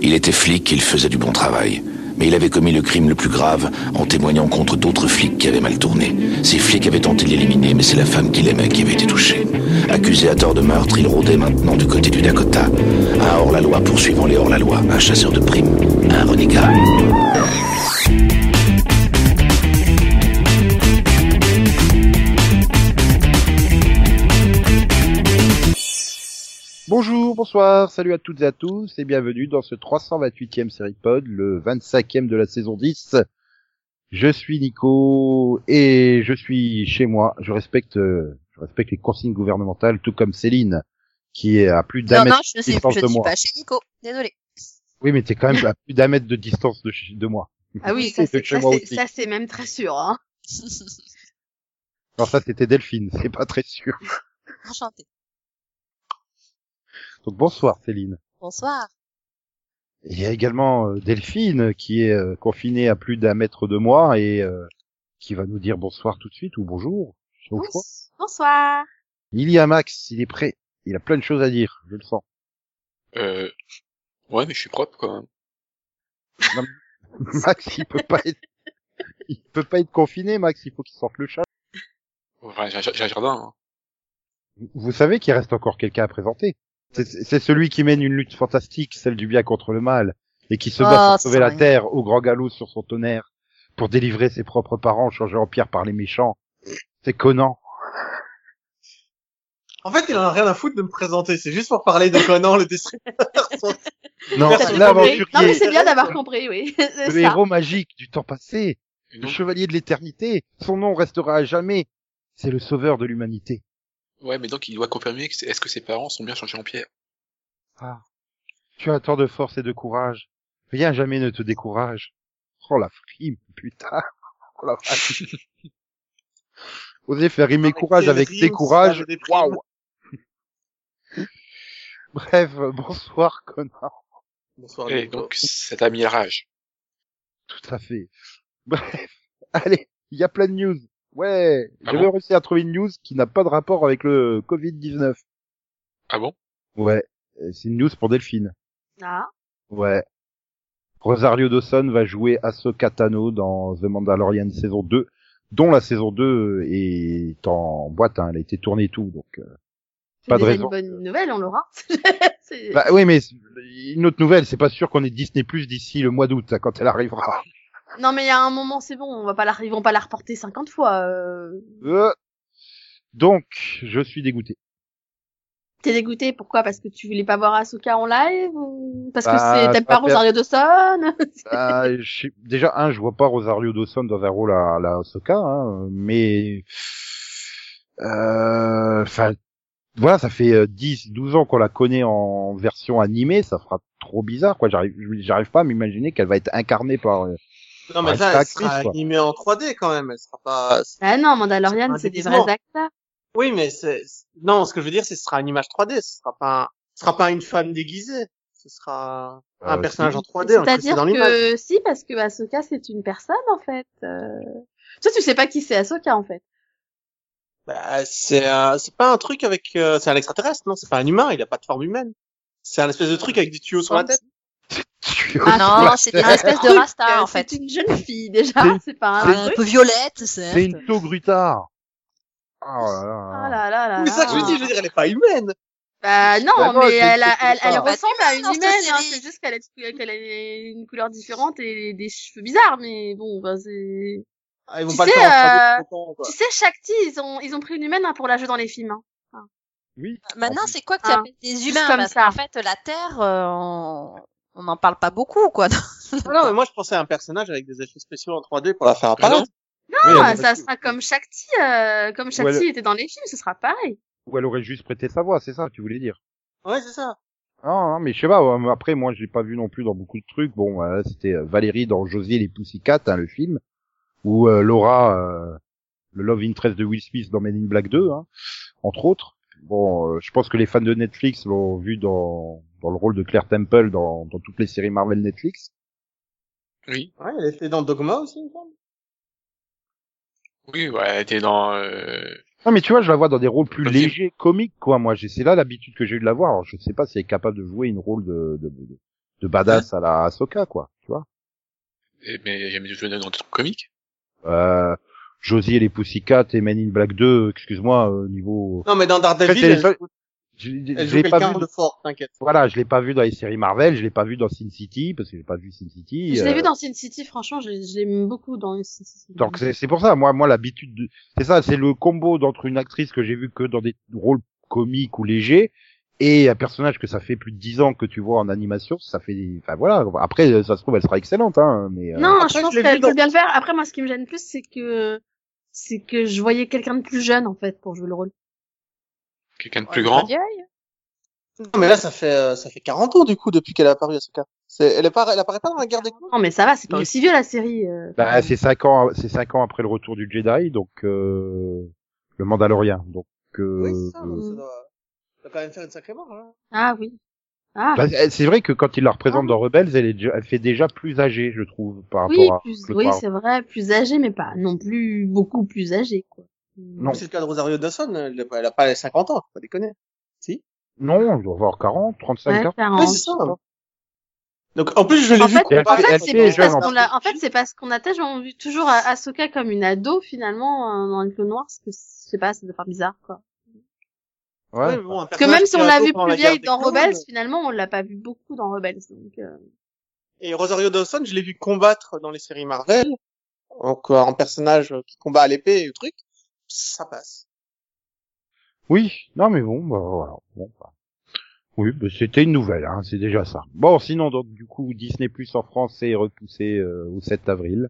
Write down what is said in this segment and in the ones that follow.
Il était flic, il faisait du bon travail. Mais il avait commis le crime le plus grave en témoignant contre d'autres flics qui avaient mal tourné. Ces flics avaient tenté de l'éliminer, mais c'est la femme qu'il aimait qui avait été touchée. Accusé à tort de meurtre, il rôdait maintenant du côté du Dakota. Un hors-la-loi poursuivant les hors-la-loi, un chasseur de primes, un renégat. Bonjour, bonsoir, salut à toutes et à tous et bienvenue dans ce 328e série pod, le 25e de la saison 10. Je suis Nico et je suis chez moi. Je respecte, euh, je respecte les consignes gouvernementales, tout comme Céline, qui est à plus d'un mètre non, je de sais, distance je de ne suis moi. pas chez Nico. Désolé. Oui, mais t'es quand même à plus d'un mètre de distance de, moi. Ah oui, ça, c'est même très sûr. Hein. Alors ça, c'était Delphine, c'est pas très sûr. Enchanté. Donc bonsoir Céline. Bonsoir. Il y a également euh, Delphine qui est euh, confinée à plus d'un mètre de moi et euh, qui va nous dire bonsoir tout de suite ou bonjour. Bonsoir. Il y a Max, il est prêt. Il a plein de choses à dire, je le sens. Euh... Ouais, mais je suis propre quand même. Max, il peut pas être, il peut pas être confiné, Max. Il faut qu'il sorte le chat. J'ai un jardin. Hein. Vous savez qu'il reste encore quelqu'un à présenter. C'est- C'est celui qui mène une lutte fantastique, celle du bien contre le mal, et qui se bat Oh, pour sauver la terre au grand galop sur son tonnerre, pour délivrer ses propres parents changés en pierre par les méchants. C'est Conan. En fait, il en a rien à foutre de me présenter. C'est juste pour parler de Conan, le destructeur. Non, l'aventurier, Non mais c'est bien d'avoir compris, oui. c'est le ça. héros magique du temps passé, le chevalier de l'éternité. Son nom restera à jamais. C'est le sauveur de l'humanité. Ouais, mais donc il doit confirmer que c'est- est-ce que ses parents sont bien changés en pierre? Ah. Tu as tant de force et de courage. Rien jamais ne te décourage. Oh la frime, putain. Oh la vache. Oser faire rimer Avec courage avec décourage. Waouh. Bref, bonsoir connard. Bonsoir. Et donc ça t'a mis la rage. Tout à fait. Bref, allez, il y a plein de news. Ouais, Ah j'avais bon réussi à trouver une news qui n'a pas de rapport avec le Covid-19. Ah bon? Ouais, c'est une news pour Delphine. Ah. Ouais. Rosario Dawson va jouer Ahsoka Tano dans The Mandalorian saison 2, dont la saison 2 est en boîte, hein, elle a été tournée et tout, donc... euh, Pas de raison. une bonne nouvelle, on l'aura. C'est- Bah oui, mais une autre nouvelle, c'est pas sûr qu'on ait Disney Plus d'ici le mois d'août, hein, quand elle arrivera. Non mais il y a un moment, c'est bon, on va pas la, ils vont pas la reporter 50 fois. Euh... Euh, Donc, je suis dégoûté. T'es dégoûté, pourquoi? Parce que tu voulais pas voir Asuka en live ou? Parce que Bah, c'est c'est t'aimes pas Rosario Dawson? Euh, je déjà, un, je vois pas Rosario Dawson dans un rôle à, à la Ahsoka, hein, mais... euh, Enfin, voilà, ça fait euh, 10, 12 ans qu'on la connaît en version animée, ça fera trop bizarre, quoi. J'arrive, j'arrive pas à m'imaginer qu'elle va être incarnée par... euh, Non, mais ça, c'est elle sera actrice, animée en 3D quand même. Elle sera pas. Ah non, Mandalorian, c'est des vrais acteurs. Oui, mais c'est. non, ce que je veux dire, c'est que ce sera une image 3D. Ce sera pas. Un... Ce sera pas une femme déguisée. Ce sera un Euh, personnage si. en 3D incrusté C'est-à-dire que si, parce que Ahsoka c'est une personne en fait. Euh... Toi, tu sais pas qui c'est Ahsoka en fait. Bah, c'est un- c'est pas un truc avec. euh, C'est un extraterrestre, non C'est pas un humain. Il a pas de forme humaine. C'est un espèce de truc avec des tuyaux sur la tête. Ah non, c'était une espèce de rasta euh, en fait. C'est une jeune fille déjà, C'est- c'est pas Un un peu violette, certes. C'est une taugrutard. Oh là Ah là. là là là. Mais ça que je veux là. dire, je veux dire, elle est pas humaine. Bah non, Bah mais c'est- elle, a- c'est elle, elle ressemble à une cette humaine, hein, c'est juste qu'elle a, qu'elle a une couleur différente et des cheveux bizarres, mais bon, bah c'est... Ah, ils vont Tu pas le sais, faire en 3D euh, quoi. Tu sais, Shakti, ils ont, ils ont pris une humaine hein, pour la jouer dans les films. Hein. Oui. Maintenant, c'est quoi que tu Ah. appelles des humains? comme Parce ça. qu'en fait, la Terre, euh, on on n'en parle pas beaucoup, quoi. Ah non, mais moi je pensais à un personnage avec des effets spéciaux en 3D pour la faire apparaître. Non, Oui, ça sera comme Shakti, euh, comme Shakti était dans les films, ce sera pareil. Ou elle aurait juste prêté sa voix, c'est ça que tu voulais dire. Ouais, c'est ça. Non, non, mais je sais pas. ouais, Après, moi, je l'ai pas vu non plus dans beaucoup de trucs. Bon, euh, c'était euh, Valérie dans Josie et les Pussycat, hein, le film, ou euh, Laura, euh, le love interest de Will Smith dans Men in Black 2, hein, entre autres. Bon, euh, je pense que les fans de Netflix l'ont vu dans dans le rôle de Claire Temple dans dans toutes les séries Marvel Netflix. Oui. Ouais, elle était dans Dogma aussi, il me semble. Oui, ouais, elle était dans... Euh... Non, mais tu vois, je la vois dans des rôles plus légers, comiques, quoi. Moi, j'ai c'est là l'habitude que j'ai eu de la voir. Alors, je sais pas si elle est capable de jouer une rôle de de, de, de badass à la Ahsoka, quoi, tu vois. Et- Mais il y a jamais joué dans des trucs comiques? Euh, Josie et les Pussycats et Men in Black 2, excuse-moi, euh, niveau... Non, mais dans Daredevil, elle, joue- Je, l'ai pas quelqu'un vu, de fort, t'inquiète. voilà, je l'ai pas vu dans les séries Marvel, je l'ai pas vu dans Sin City, parce que j'ai pas vu Sin City. Je l'ai euh, vu dans Sin City, franchement, je, je l'aime beaucoup dans Sin City. Donc c'est pour ça, moi, moi l'habitude, de... c'est ça, c'est le combo d'entre une actrice que j'ai vu que dans des rôles comiques ou légers et un personnage que ça fait plus de dix ans que tu vois en animation, ça fait, enfin voilà. Après, ça se trouve, elle sera excellente, hein, mais. euh, Non, Après, je pense qu'elle peut bien le faire. Après, moi, ce qui me gêne plus, c'est que c'est que je voyais quelqu'un de plus jeune en fait pour jouer le rôle. Quelqu'un de plus grand. Non, mais là, ça fait, euh, ça fait 40 ans, du coup, depuis qu'elle est apparue, Asuka. C'est, elle est pas, elle apparaît pas dans la guerre des clones? Non, mais ça va, c'est pas aussi vieux la série. euh. Bah, c'est cinq ans, c'est cinq ans après le retour du Jedi, donc euh, le Mandalorien. Donc, euh, Oui, c'est ça, doit, ça doit quand même faire une sacrée mort, hein. Ah oui. Ah bah, c'est vrai que quand il la représente dans Rebels, elle, est déjà- elle fait déjà plus âgée, je trouve, par oui, rapport à. plus, oui, c'est vrai, plus âgé, mais pas non plus beaucoup plus âgé quoi. Non. C'est le cas de Rosario Dawson, elle, a pas- elle a pas les 50 ans, faut pas déconner. Si? Non, il doit avoir 40, 35, Ouais, 40. 40. Oui, c'est ça. Donc, en plus, je l'ai En vu fait, Elle en fait- elle c'est parce qu'on en l'a, en fait, c'est parce qu'on a tellement vu toujours Ah- Ahsoka comme une ado finalement euh, dans les clones noirs, parce que je sais pas, ça doit faire bizarre quoi. Ouais. Ouais, bon, Parce que même si on l'a vu plus vieille dans clones, Rebels, finalement on l'a pas vu beaucoup dans Rebels. Donc, euh, Et Rosario Dawson, je l'ai vu combattre dans les séries Marvel, donc, euh, en personnage qui combat à l'épée et le truc, ça passe. Oui, non mais bon, bah, voilà. Bon, bah. Oui, bah, c'était une nouvelle, hein, c'est déjà ça. Bon, sinon, donc, du coup, Disney Plus en France est repoussé euh, au 7 avril.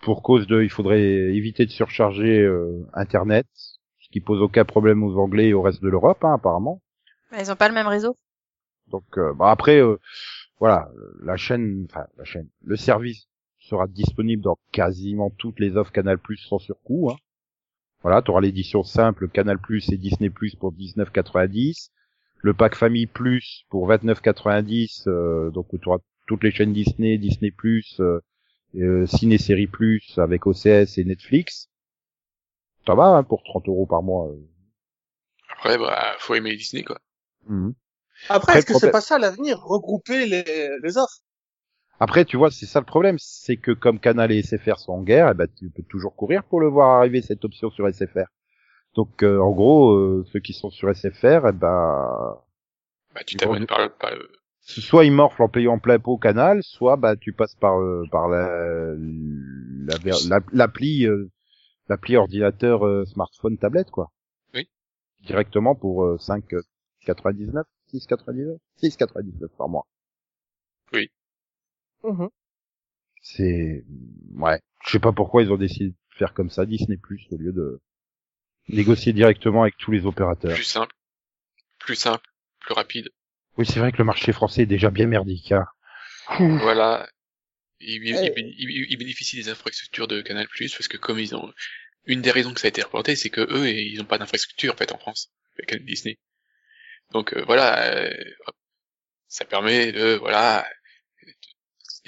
Pour cause de, il faudrait éviter de surcharger euh, Internet, ce qui pose aucun problème aux Anglais et au reste de l'Europe, hein, apparemment. Mais ils ont pas le même réseau. Donc, euh, bah, après, euh, voilà, la chaîne, enfin, la chaîne, le service sera disponible dans quasiment toutes les offres Canal Plus sans surcoût. Hein. Voilà, tu auras l'édition simple Canal Plus et Disney Plus pour 19,90. Le pack Famille Plus pour 29,90. Euh, donc tu auras toutes les chaînes Disney, Disney Plus, euh, euh, Ciné Série Plus avec OCS et Netflix. Ça va hein, pour 30 euros par mois. euh. Après, bah, faut aimer Disney, quoi. Mhm. Après, Après, est-ce que c'est pas ça l'avenir, regrouper les, les offres? Après, tu vois, c'est ça le problème, c'est que comme Canal et SFR sont en guerre, eh ben, tu peux toujours courir pour le voir arriver cette option sur SFR. Donc, euh, en gros, euh, ceux qui sont sur SFR, eh ben, Bah, tu t'abonnes par, par, soit ils morflent en payant plein pot Canal, soit bah tu passes par euh, par la la- la- l'appli euh, l'appli ordinateur euh, smartphone tablette quoi. Oui. Directement pour euh, 5,99, 6,99, 6,99 par mois. Mhm. C'est ouais, je sais pas pourquoi ils ont décidé de faire comme ça Disney Plus au lieu de négocier directement avec tous les opérateurs. plus simple, plus simple, plus rapide. Oui, c'est vrai que le marché français est déjà bien merdique. Hein. Voilà. Ils, ils- Ouais. ils- ils- ils bénéficient des infrastructures de Canal+, parce que comme ils ont, une des raisons que ça a été reporté, c'est que eux, ils n'ont pas d'infrastructure, en fait, en France, avec Disney. Donc, euh, voilà, euh, ça permet de, voilà, de-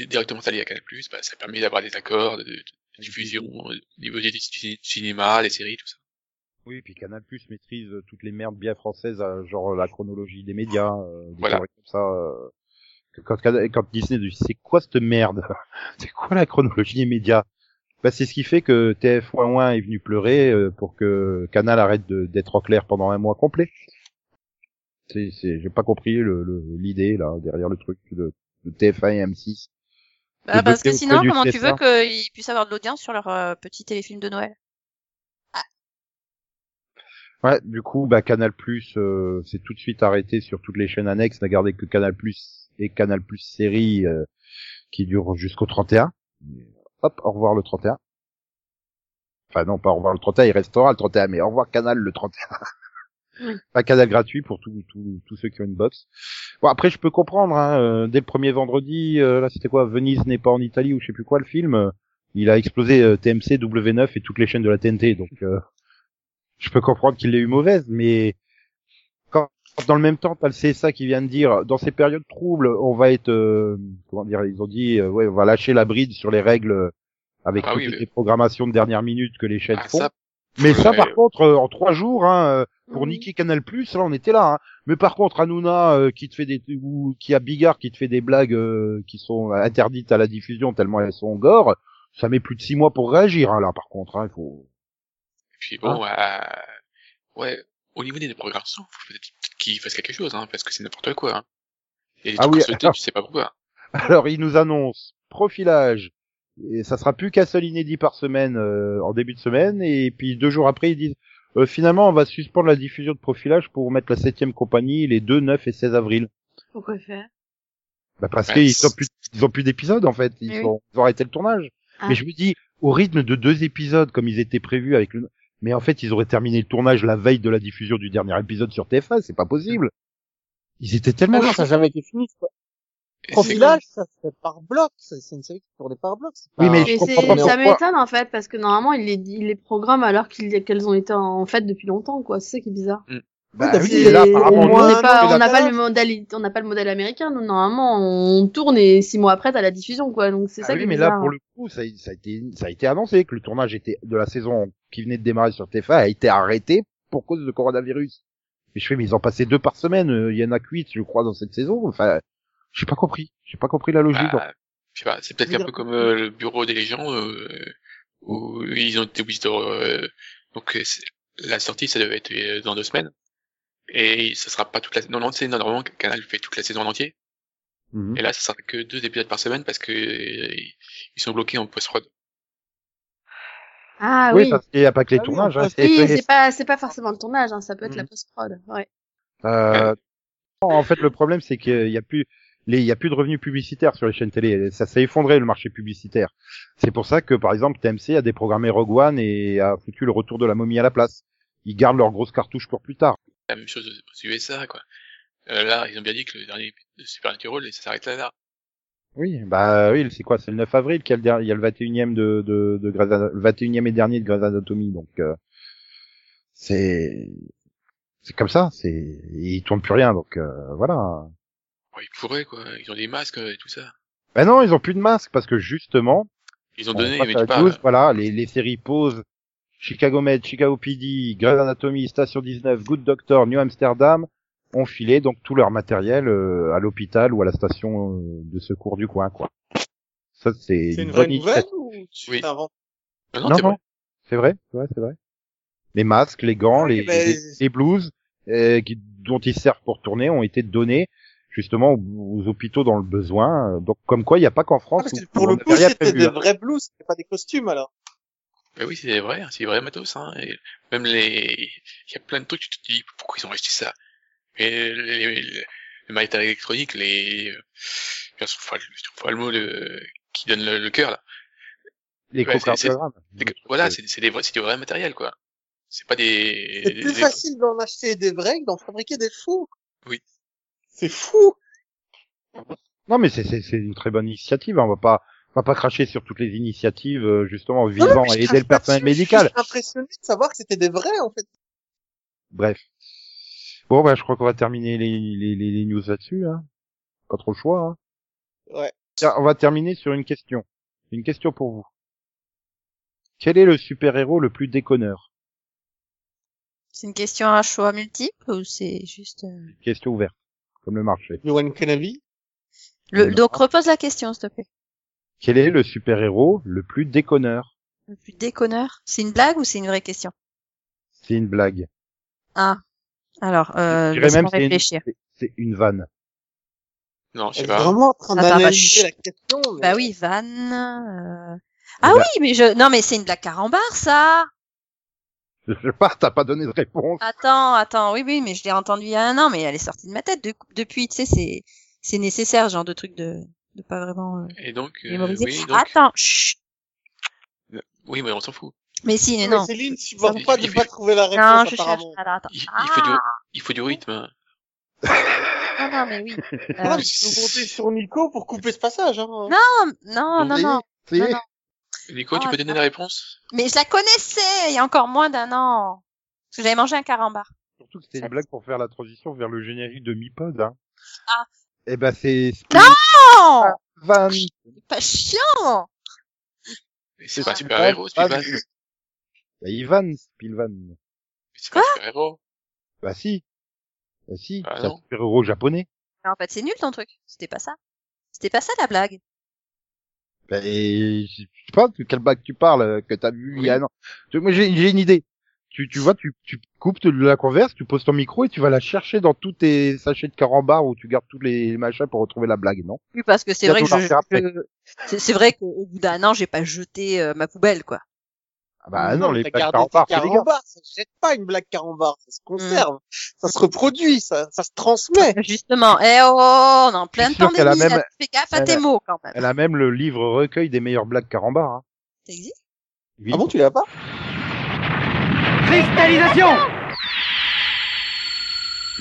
directement s'allier à Canal+, bah, ça permet d'avoir des accords de, de- de diffusion euh, au niveau des ciné- cinéma, des séries, tout ça. Oui, puis Canal Plus maîtrise euh, toutes les merdes bien françaises, euh, genre la chronologie des médias, euh, des Voilà. comme ça. euh, quand, quand Disney dit c'est quoi cette merde? C'est quoi la chronologie des médias? Bah, c'est ce qui fait que TF1 est venu pleurer euh, pour que Canal arrête d'être en clair pendant un mois complet. C'est, j'ai pas compris le, le- l'idée là derrière le truc de, de TF1 et M6. Bah, parce que sinon, comment tu veux qu'ils puissent avoir de l'audience sur leur euh, petit téléfilm de Noël? Ouais, du coup, bah Canal Plus, euh, c'est tout de suite arrêté sur toutes les chaînes annexes, n'a gardé que Canal Plus et Canal Plus série euh, qui durent jusqu'au 31. Hop, au revoir le 31. Enfin non, pas au revoir le 31, il restera le 31, mais au revoir Canal le 31. Pas Canal gratuit pour tous tous tous ceux qui ont une box. Bon après je peux comprendre, hein, euh, dès le premier vendredi, euh, là c'était quoi, Venise n'est pas en Italie ou je sais plus quoi le film, euh, il a explosé euh, TMC, W9 et toutes les chaînes de la TNT, donc euh, je peux comprendre qu'il l'ait eu mauvaise, mais quand dans le même temps, t'as le CSA qui vient de dire, dans ces périodes troubles, on va être, euh, comment dire, ils ont dit, euh, ouais, on va lâcher la bride sur les règles avec Ah toutes oui, les programmations de dernière minute que les chaînes Ah, font. ça, Mais ça, par contre, euh, en trois jours, hein, euh, pour Mhm. niquer Canal Plus, là, on était là. Hein. Mais par contre, Hanouna, euh, qui te fait des ou qui a Bigard, qui te fait des blagues euh, qui sont interdites à la diffusion tellement elles sont gore, ça met plus de six mois pour réagir. Hein, là, par contre, hein, il faut. Et puis bon, euh, ouais, au niveau des programmations, faut peut-être qu'ils fassent quelque chose, hein, parce que c'est n'importe quoi. Hein. Et Ah oui, sauter, tu sais pas pourquoi. Alors, il nous annonce profilage. Et ça sera plus qu'un seul inédit par semaine euh, en début de semaine. Et puis deux jours après, ils disent euh, finalement, on va suspendre la diffusion de profilage pour mettre la septième compagnie les 2, 9 et 16 avril. Pourquoi faire Bah parce qu'ils ont plus, ils ont plus d'épisodes en fait. Ils, Oui, oui. sont- ils ont arrêté le tournage. Ah. Mais je me dis, au rythme de deux épisodes comme ils étaient prévus avec le, mais en fait ils auraient terminé le tournage la veille de la diffusion du dernier épisode sur TF1. C'est pas possible. Ils étaient tellement. Ah non, ça n'a jamais été fini. quoi. Profilage, ça se fait par bloc. C'est une série qui tournait par bloc. Oui, pas- mais je comprends pas ça m'étonne en fait parce que normalement il les, il les programme alors qu'ils- qu'elles ont été en fait depuis longtemps quoi. C'est ça qui est bizarre. Bah, t'as oui, là apparemment on pas, n'a pas là- le modèle, on n'a pas le modèle américain. Nous normalement on tourne et six mois après t'as la diffusion quoi. Donc c'est Ah ça oui, qui est mais là, pour le coup, ça, a- ça a été, ça a été annoncé que le tournage était de la saison qui venait de démarrer sur TF1 a été arrêté pour cause de coronavirus. Mais je fais, mais ils ont passé deux par semaine. euh, Il y en a que huit, je crois, dans cette saison. Enfin, j'ai pas compris. J'ai pas compris la logique. Bah, je sais pas, c'est peut-être un peu comme euh, le bureau des légendes, euh, où ils ont été obligés de... euh, donc euh, la sortie, ça devait être euh, dans deux semaines. Et ça sera pas toute la... Non, non, c'est normalement Canal fait toute la saison en entier. Mhm. Et là, ça sera que deux épisodes par semaine parce que euh, ils sont bloqués en post-prod. Ah oui, oui. parce qu'il n'y a pas que les Ah tournages. hein, Oui, c'est- pas, c'est pas forcément le tournage, hein, ça peut être la Mhm. post-prod. Ouais. Euh, en fait, le problème, c'est qu'il y a plus, il y a plus de revenus publicitaires sur les chaînes télé. Ça s'est effondré le marché publicitaire. C'est pour ça que, par exemple, TMC a déprogrammé Rogue One et a foutu le retour de la momie à la place. Ils gardent leurs grosses cartouches pour plus tard. La même chose aux USA, quoi. Euh, là, ils ont bien dit que le dernier de Supernatural, ça s'arrête là, là. Oui, bah oui, c'est quoi? C'est le 9 avril qu'il y a le, der- il y a le 21e de, de, de Grey's Ana- le 21e et dernier de Grey's Anatomy. Donc euh, c'est c'est comme ça. C'est ils tournent plus rien. Donc euh, voilà. Ouais, ils pourraient, quoi. Ils ont des masques euh, et tout ça. Ben non, ils ont plus de masque parce que justement, Ils ont On donné, mais tu voilà, les, les séries Pause, Chicago Med, Chicago PD, Grey's Anatomy, Station 19, Good Doctor, New Amsterdam ont filé donc tout leur matériel euh, à l'hôpital ou à la station euh, de secours du coin, quoi. Ça c'est une une vraie bonne nouvelle ou tu Oui. t'inventes Non, non, Non, c'est vrai. c'est vrai, c'est vrai, c'est vrai. Les masques, les gants, Ah, les, ben, les, les blouses euh, qui- dont ils servent pour tourner ont été donnés justement aux, aux hôpitaux dans le besoin. Donc comme quoi, il n'y a pas qu'en Ah, France. parce que où pour on le coup, c'était des hein. vrais blues, c'était pas des costumes alors. Bah oui, c'est vrai, c'est vrai matos, hein. Et même les, il y a plein de trucs, tu te dis, pourquoi ils ont acheté ça? Et les, les, le matériel électronique, les, euh, sûr, faut, faut le mot, le, qui donne le, le cœur, là. Les Ouais. Les- Voilà, c'est, c'est des vrais, c'est du vrai matériel, quoi. C'est pas des, C'est plus des- facile d'en acheter des vrais que d'en fabriquer des faux. Oui. C'est fou. Non, mais c'est c'est c'est une très bonne initiative. hein. On va pas on va pas cracher sur toutes les initiatives euh, justement je à aider le personnel médical. Je suis impressionné de savoir que c'était des vrais en fait. Bref. Bon, bah je crois qu'on va terminer les les, les, les news là-dessus. Hein. Pas trop le choix. Hein. Ouais. Tiens, on va terminer sur une question. Une question pour vous. Quel est le super-héros le plus déconneur? C'est une question à choix multiple ou c'est juste... euh, Question ouverte, comme le marché. Kanavi. Le... Donc repose la question, s'il te plaît. Quel est le super-héros le plus déconneur? Le plus déconneur? C'est une blague ou c'est une vraie question? C'est une blague. Ah. Alors, euh, laisse-moi même c'est une, réfléchir. c'est- une vanne. non, je Elle sais est pas. vraiment en train Attends, bah, d'analyser chut. la question. mais- Bah oui, Van. euh, Eh Ah ben, oui, mais je... Non, mais c'est une blague carambar, ça Je sais pas, t'as pas donné de réponse. Attends, attends, oui, oui, mais je l'ai entendu il y a un an, mais elle est sortie de ma tête de- depuis, tu sais, c'est, c'est nécessaire, ce genre de truc de, de pas vraiment euh, Et donc, euh, mémoriser. oui, donc, Attends, chut. oui, mais on s'en fout. Mais si, mais Mais non. Céline supporte Il- pas de il pas fait- trouver la Non, réponse je cherche. apparemment. Attends, attends. Il, il faut du, Ah, il faut du rythme. hein. non, non, mais oui. Voilà, Euh, tu peux compter sur Nico pour couper ce passage. Hein. Non, non, non, non. ça y est. non, non. Nico, tu Oh, peux donner la réponse? Mais je la connaissais il y a encore moins d'un an. Parce que j'avais mangé un carambar. Surtout que c'était une blague pour faire la transition vers le générique de Mi-Pod. Hein. Ah. Eh ben c'est Non! Van. Pas chiant! Mais C'est C'est pas super héros, Ah, Spider-Man. Bah, Ivan Spilvan. Mais c'est pas un super-héros. Bah si. Bah si, Ah c'est un non. super-héros japonais. En fait, c'est nul ton truc. C'était pas ça. C'était pas ça la blague. Et, je sais pas de quelle blague tu parles, euh, que t'as vu il y a un an. Moi, j'ai une idée. Tu, tu vois, tu, tu coupes de la converse, tu poses ton micro et tu vas la chercher dans tous tes sachets de carambar où tu gardes tous les machins pour retrouver la blague, non? Oui, parce que c'est vrai que je, je- c'est vrai qu'au bout d'un an, j'ai pas jeté euh, ma poubelle, quoi. Ah Bah non, les blagues carambar, carambars, ça se jette pas une blague carambar, ça se conserve, ça se reproduit, ça, ça se transmet. Justement. Eh oh, on est en pleine sûr qu'elle a pandémie. même-. Fais gaffe à elle tes a- mots, quand même. Elle a même le livre recueil des meilleures blagues carambar. Hein. Ça existe? Oui. Ah bon, tu l'as pas? Cristallisation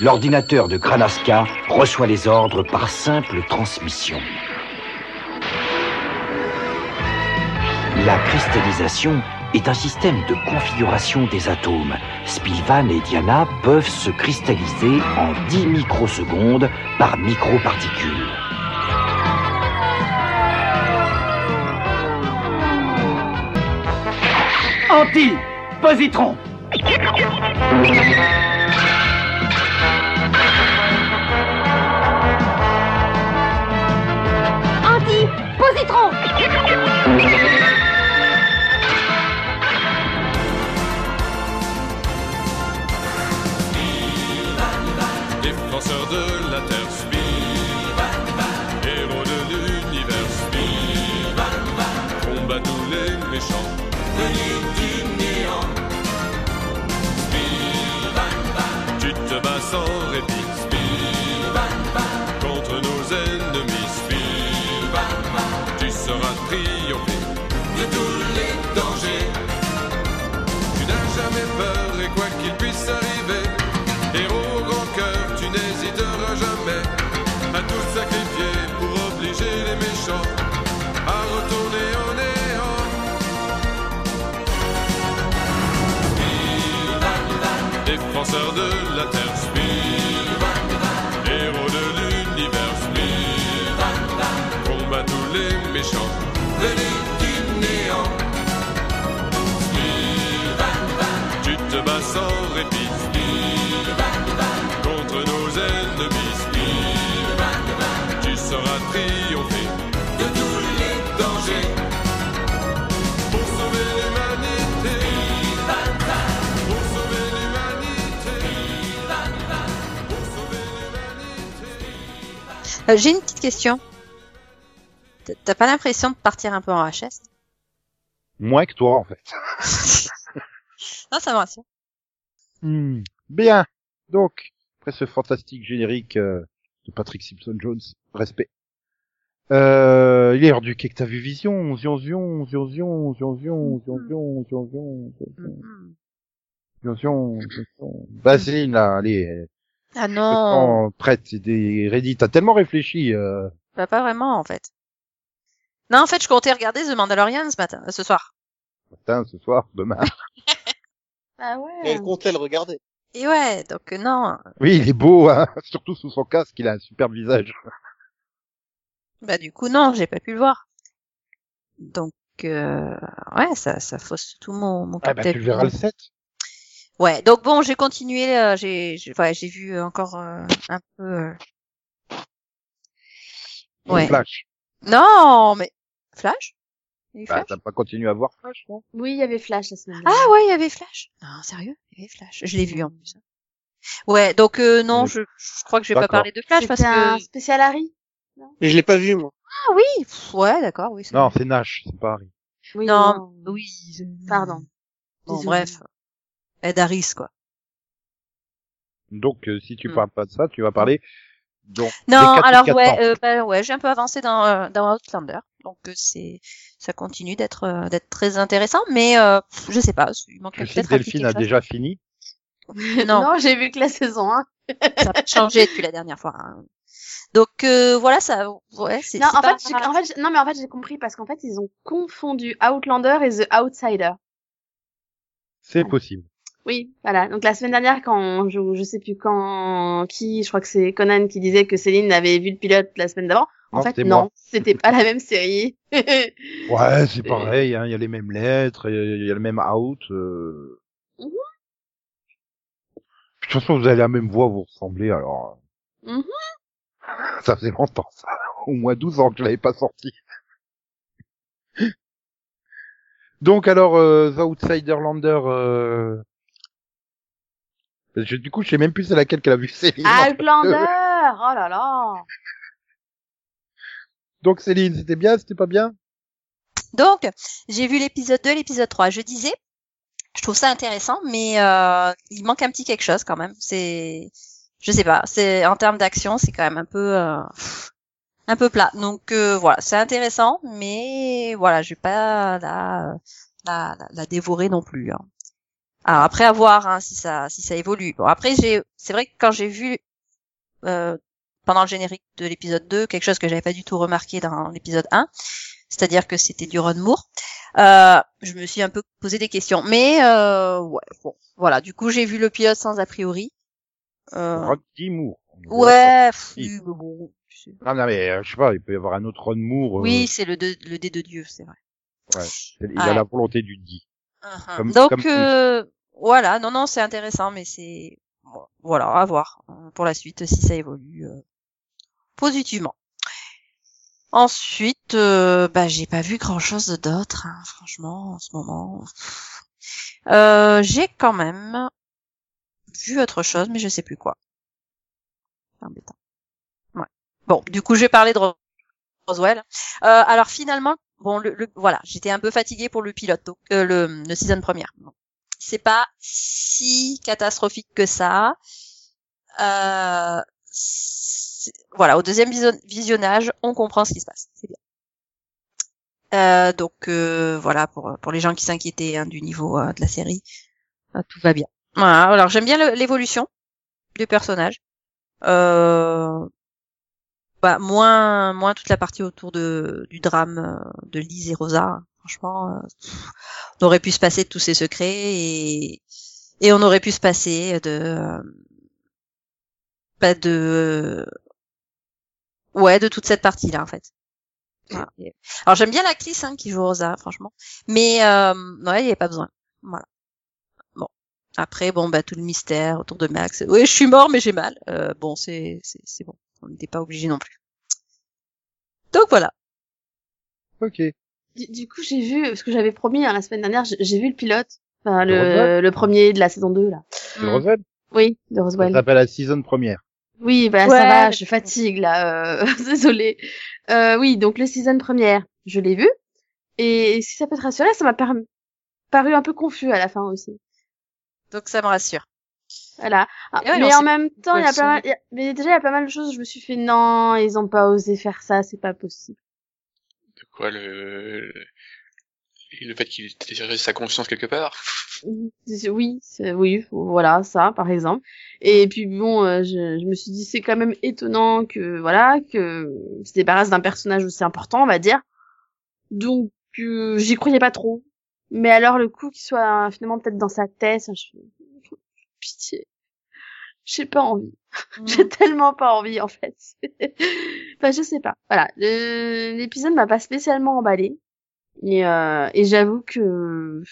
L'ordinateur de Granaska reçoit les ordres par simple transmission. La cristallisation est un système de configuration des atomes. Spilvan et Diana peuvent se cristalliser en 10 microsecondes par microparticule. Anti-positron Anti-positron Défenseur de la Terre, Speed. Héros de l'univers. Combat tous les méchants. Venu du néant. Tu te bats sans répit, la terre, Euh, J'ai une petite question. T'as- pas l'impression de partir un peu en HS Moins que toi, en fait. Non, ça me rassure. Hmm. Bien. Donc, après ce fantastique générique euh, de Patrick Simpson Jones, respect. Euh, il est hors du quai que t'as vu Vision, Zion Zion, Zion Zion, Zion Zion, Zion Zion, Zion Zion, Mhm. Zion Zion, Zion Zion. Vaseline, là, allez, Ah non, prête, c'est des Reddit, t'as tellement réfléchi, euh, bah, pas vraiment en fait. Non, en fait, je comptais regarder The Mandalorian ce matin, euh, ce soir. matin, ce soir, demain. Ah Et ouais. elle comptait le regarder. Et ouais, donc euh, non. Oui, il est beau, hein, surtout sous son casque, il a un superbe visage. Bah du coup non, j'ai pas pu le voir. Donc euh, ouais, ça ça fausse tout mon mon Ah bah, tu le verras le 7. Ouais, donc bon, j'ai continué, euh, j'ai j'ai ouais, j'ai vu encore euh, un peu. euh, Ouais. Flash. Non, mais Flash? Bah, Flash? t'as pas continué à voir Flash, non? Oui, il y avait Flash la semaine dernière. Ah ouais, il y avait Flash. Non, sérieux, il y avait Flash. Je l'ai vu en plus. Ouais, donc euh, non, Euh, je, je crois que je vais pas parler de Flash parce C'était un que spécial Harry. Mais je l'ai pas vu, moi. ah oui, pff, ouais, d'accord, oui. Non, c'est Nash, c'est pas Harry. Oui, non, oui. je- Pardon. Bon, bref. Ed Harris, quoi. Donc, euh, si tu Hmm. parles pas de ça, tu vas parler. Donc, Non, alors ouais, euh, bah, ouais, j'ai un peu avancé dans euh, dans Outlander, donc euh, c'est ça continue d'être euh, d'être très intéressant, mais euh, je sais pas, il manque peut-être petit Delphine a chose. déjà fini. Non, Non, j'ai vu que la saison 1. ça a changé depuis la dernière fois. hein. Donc euh, voilà, ça, ouais, c'est. Non, c'est en pas- fait, j'ai- en fait, non, mais en fait, j'ai compris parce qu'en fait, ils ont confondu Outlander et The Outsider. C'est possible. Oui, voilà. Donc la semaine dernière, quand je, je sais plus quand qui, je crois que c'est Conan qui disait que Céline avait vu le pilote la semaine d'avant. En Non, fait, non, c'était pas la même série. Ouais, c'est pareil, hein, il y a les mêmes lettres, il y a le même out. Euh... Mhm. De toute façon, vous avez la même voix, vous ressemblez, alors... Mhm. Ça faisait longtemps, ça. Au moins 12 ans que je l'avais pas sorti. Donc alors, euh, The Outsiderlander... Euh... Je, du coup, je sais même plus c'est laquelle qu'elle a vu Céline. Outlander Oh là là Donc Céline, c'était bien, c'était pas bien? Donc, j'ai vu l'épisode 2, l'épisode 3. Je disais, je trouve ça intéressant, mais euh, il manque un petit quelque chose quand même. C'est, je sais pas, c'est en termes d'action, c'est quand même un peu, euh, un peu plat. Donc euh, voilà, c'est intéressant, mais voilà, je vais pas la, la, la, la dévorer non plus. hein. Alors après à voir hein, si ça, si ça évolue. Bon après j'ai, c'est vrai que quand j'ai vu euh, pendant le générique de l'épisode 2, quelque chose que j'avais pas du tout remarqué dans l'épisode 1, c'est-à-dire que c'était du Ron Moore. Euh, je me suis un peu posé des questions, mais euh, ouais, bon, voilà. Du coup, j'ai vu le pilote sans a priori. Euh, Roddy Moore. ouais, pff, bon, sais. Ah non mais euh, je sais pas, il peut y avoir un autre Ron Moore. euh, oui, c'est le, de- le dé de Dieu, c'est vrai. il Ouais. a la volonté du dit. Uh-huh. Comme- Donc comme euh, voilà, non, non, c'est intéressant, mais c'est voilà, à voir euh, pour la suite si ça évolue euh, positivement. Ensuite, euh, bah j'ai pas vu grand chose d'autre, hein, franchement, en ce moment. Euh, j'ai quand même vu autre chose, mais je sais plus quoi. Embêtant. Ouais. Bon, du coup, je vais parler de Ro- Roswell. Alors finalement, bon, le, voilà, j'étais un peu fatiguée pour le pilote, donc, le, le season première. C'est pas si catastrophique que ça. Euh, voilà, au deuxième vision- visionnage, on comprend ce qui se passe. C'est bien. Euh, donc euh, voilà pour les gens qui s'inquiétaient hein, du niveau de la série, tout va bien. Alors j'aime bien l'évolution du personnage. Bah, moins moins toute la partie autour du drame de Lise et Rosa. Franchement, euh, pff, on aurait pu se passer de tous ces secrets et et on aurait pu se passer de euh, pas de ouais de toute cette partie là en fait. Voilà. Alors j'aime bien l'actrice hein, qui joue Rosa, franchement, mais euh, ouais, il n'y avait pas besoin. Voilà. Bon. Après, bon, bah tout le mystère autour de Max. Oui, je suis mort, mais j'ai mal. Euh, bon, c'est c'est c'est bon. On n'était pas obligé non plus. Donc voilà. Ok. Du, du coup, j'ai vu, parce que j'avais promis hein, la semaine dernière, j'ai j'ai vu le pilote, enfin, De le, le premier de la saison 2, là. Le Mm. Roswell Oui, de Ça Roswell. s'appelle la saison première. Oui, bah Ouais, ça va, je fatigue là, euh, désolée. Euh, oui, donc le season première, je l'ai vu. Et si ça peut te rassurer, ça m'a par- paru un peu confus à la fin aussi. Donc ça me rassure. Voilà. Ah, ouais, mais en même temps, il y a pas mal, il y a- mais déjà il y a pas mal de choses, je me suis fait non, ils ont pas osé faire ça, c'est pas possible. De quoi le le fait qu'il ait sa conscience quelque part. Oui, oui, voilà, ça, par exemple. Et puis bon, euh, je, je me suis dit, c'est quand même étonnant que, voilà, que se débarrasse d'un personnage aussi important, on va dire. Donc, euh, j'y croyais pas trop. Mais alors, le coup qu'il soit euh, finalement peut-être dans sa tête, je pitié. J'ai pas envie. J'ai tellement pas envie, en fait. enfin, je sais pas. Voilà. Le- L'épisode m'a pas spécialement emballé. Et, euh, et j'avoue que,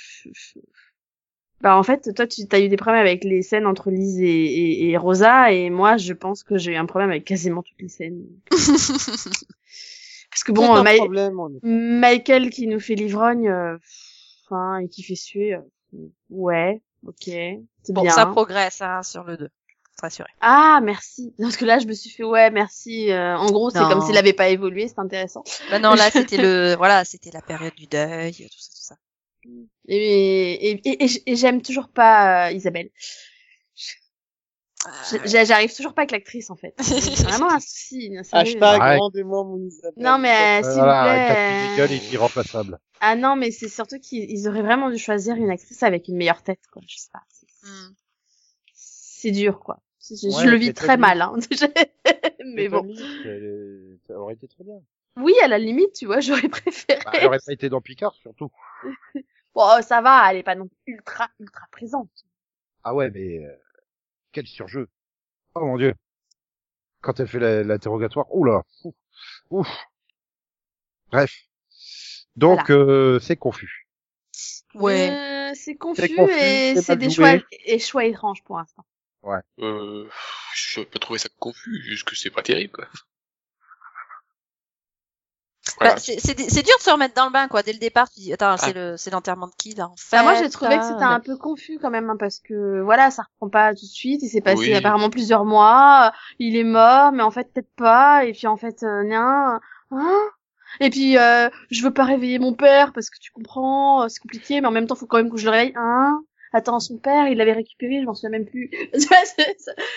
bah, en fait, toi, tu as eu des problèmes avec les scènes entre Lise et, et, et Rosa, et moi, je pense que j'ai eu un problème avec quasiment toutes les scènes. Parce que bon, euh, Ma- problème, Michael qui nous fait l'ivrogne, euh, enfin, et qui fait suer, euh, ouais, ok, c'est Bon, bien. ça progresse hein, sur le 2. Rassurer. Ah, merci. Parce que là, je me suis fait, ouais, merci. euh, en gros, c'est comme s'il avait pas évolué, c'est intéressant. Bah non, là c'était le voilà, c'était la période du deuil, tout ça, tout ça. Et, et, et, et j- et j'aime toujours pas euh, Isabelle. Ah, J'arrive toujours pas avec l'actrice, en fait. C'est vraiment un souci. Hashtag Ouais. rendez-moi mon Isabelle. Non, mais euh, s'il voilà, vous plaît. Euh, irremplaçable. Ah non, mais c'est surtout qu'ils ils auraient vraiment dû choisir une actrice avec une meilleure tête, quoi. Je sais pas. C'est- hmm. C'est dur, quoi. Je, le vis très mal, hein. mais bon. Ça aurait été très bien. Oui, à la limite, tu vois, j'aurais préféré. Bah, elle aurait pas été dans Picard, surtout. Bon, ça va, elle est pas non plus ultra, ultra présente. Ah ouais, mais euh, quel surjeu. Oh mon dieu. Quand elle fait la- l'interrogatoire, oula. fou. Ouf. Bref. Donc, euh, c'est confus. Ouais. Euh, c'est confus, confus, et c'est des joué. choix, et choix étranges pour l'instant. Euh, je peux trouver ça confus, juste que c'est pas terrible, quoi. Voilà. Bah, c'est c'est c'est dur de se remettre dans le bain, quoi. Dès le départ, tu dis, attends, c'est Ah. le, c'est l'enterrement de qui, là, en fait? Bah, moi, j'ai trouvé que c'était un peu confus quand même, hein, parce que voilà, ça reprend pas tout de suite. Il s'est passé Oui. apparemment plusieurs mois. Il est mort, mais en fait peut-être pas. Et puis en fait, euh, nien, hein Et puis euh, je veux pas réveiller mon père parce que tu comprends, euh, c'est compliqué, mais en même temps, faut quand même que je le réveille. Hein Attends, son père, il l'avait récupéré, je m'en souviens même plus. Tu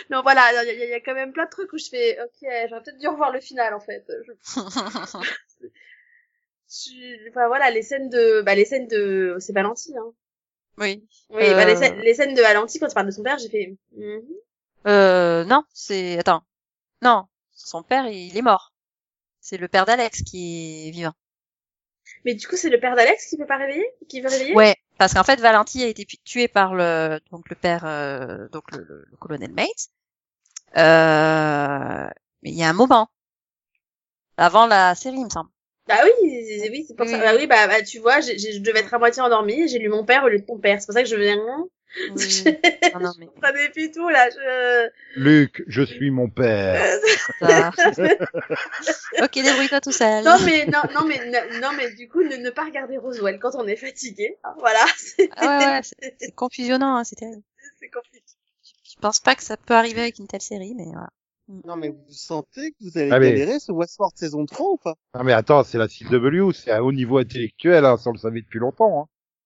non, voilà, il y, a- il y a quand même plein de trucs où je fais, ok, j'aurais peut-être dû revoir le final en fait. Je- je- Enfin voilà, les scènes de, bah les scènes de, c'est Valentine. Hein. oui. Oui, Euh. bah, les, scènes, les scènes de Valentine quand il parle de son père, j'ai fait. Mhm. Euh, non, c'est, attends. Non. Son père, il est mort. C'est le père d'Alex qui est vivant. Mais du coup, c'est le père d'Alex qui peut pas réveiller, qui veut réveiller? Ouais. Parce qu'en fait, Valentine a été tué par le, donc le père, euh, donc le, le, le colonel Mates. Euh, mais il y a un moment. Avant la série, il me semble. Bah oui, oui, c'est pour Oui, ça. Bah oui, bah, bah tu vois, je devais être à moitié endormie, j'ai lu mon père au lieu de ton père. C'est pour ça que je viens. Oui. non, non, mais Je comprenais plus tout là. Je... Luc, je suis mon père. ça. ok, débrouille-toi tout seul. non mais non, non mais ne- non mais du coup, ne, ne pas regarder Roswell quand on est fatigué. hein, voilà, c'est Ah ouais, ouais, c'est c'est confusionnant, hein, c'est terrible. c'est compliqué. Je pense pas que ça peut arriver avec une telle série, mais voilà. Non, mais vous sentez que vous allez Ah, mais- galérer ce Westworld saison 3 ou pas? Ah mais attends, c'est la CW, c'est à haut niveau intellectuel, hein, ça on le savait depuis longtemps. Hein.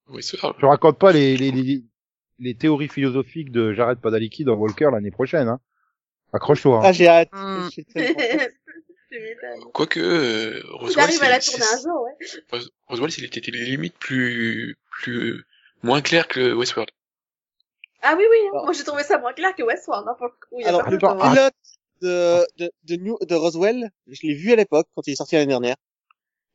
Oui, c'est grave. Je raconte pas les, les, les, les théories philosophiques de Jared Padalecki dans Walker l'année prochaine. Hein. Accroche-toi. Hein. Ah, j'ai hâte. M'étonnes. Quoique, euh, Roswell, J'arrive à la c'est- tourner un c'est- jour, ouais. Roswell, il était limite plus, plus, moins clair que Westworld. Ah oui, oui, hein. Alors- moi j'ai trouvé ça moins clair que Westworld, hein, pour le coup. il y a Alors, le ah. pilote de, de, de, New, de Roswell, je l'ai vu à l'époque, quand il est sorti l'année dernière.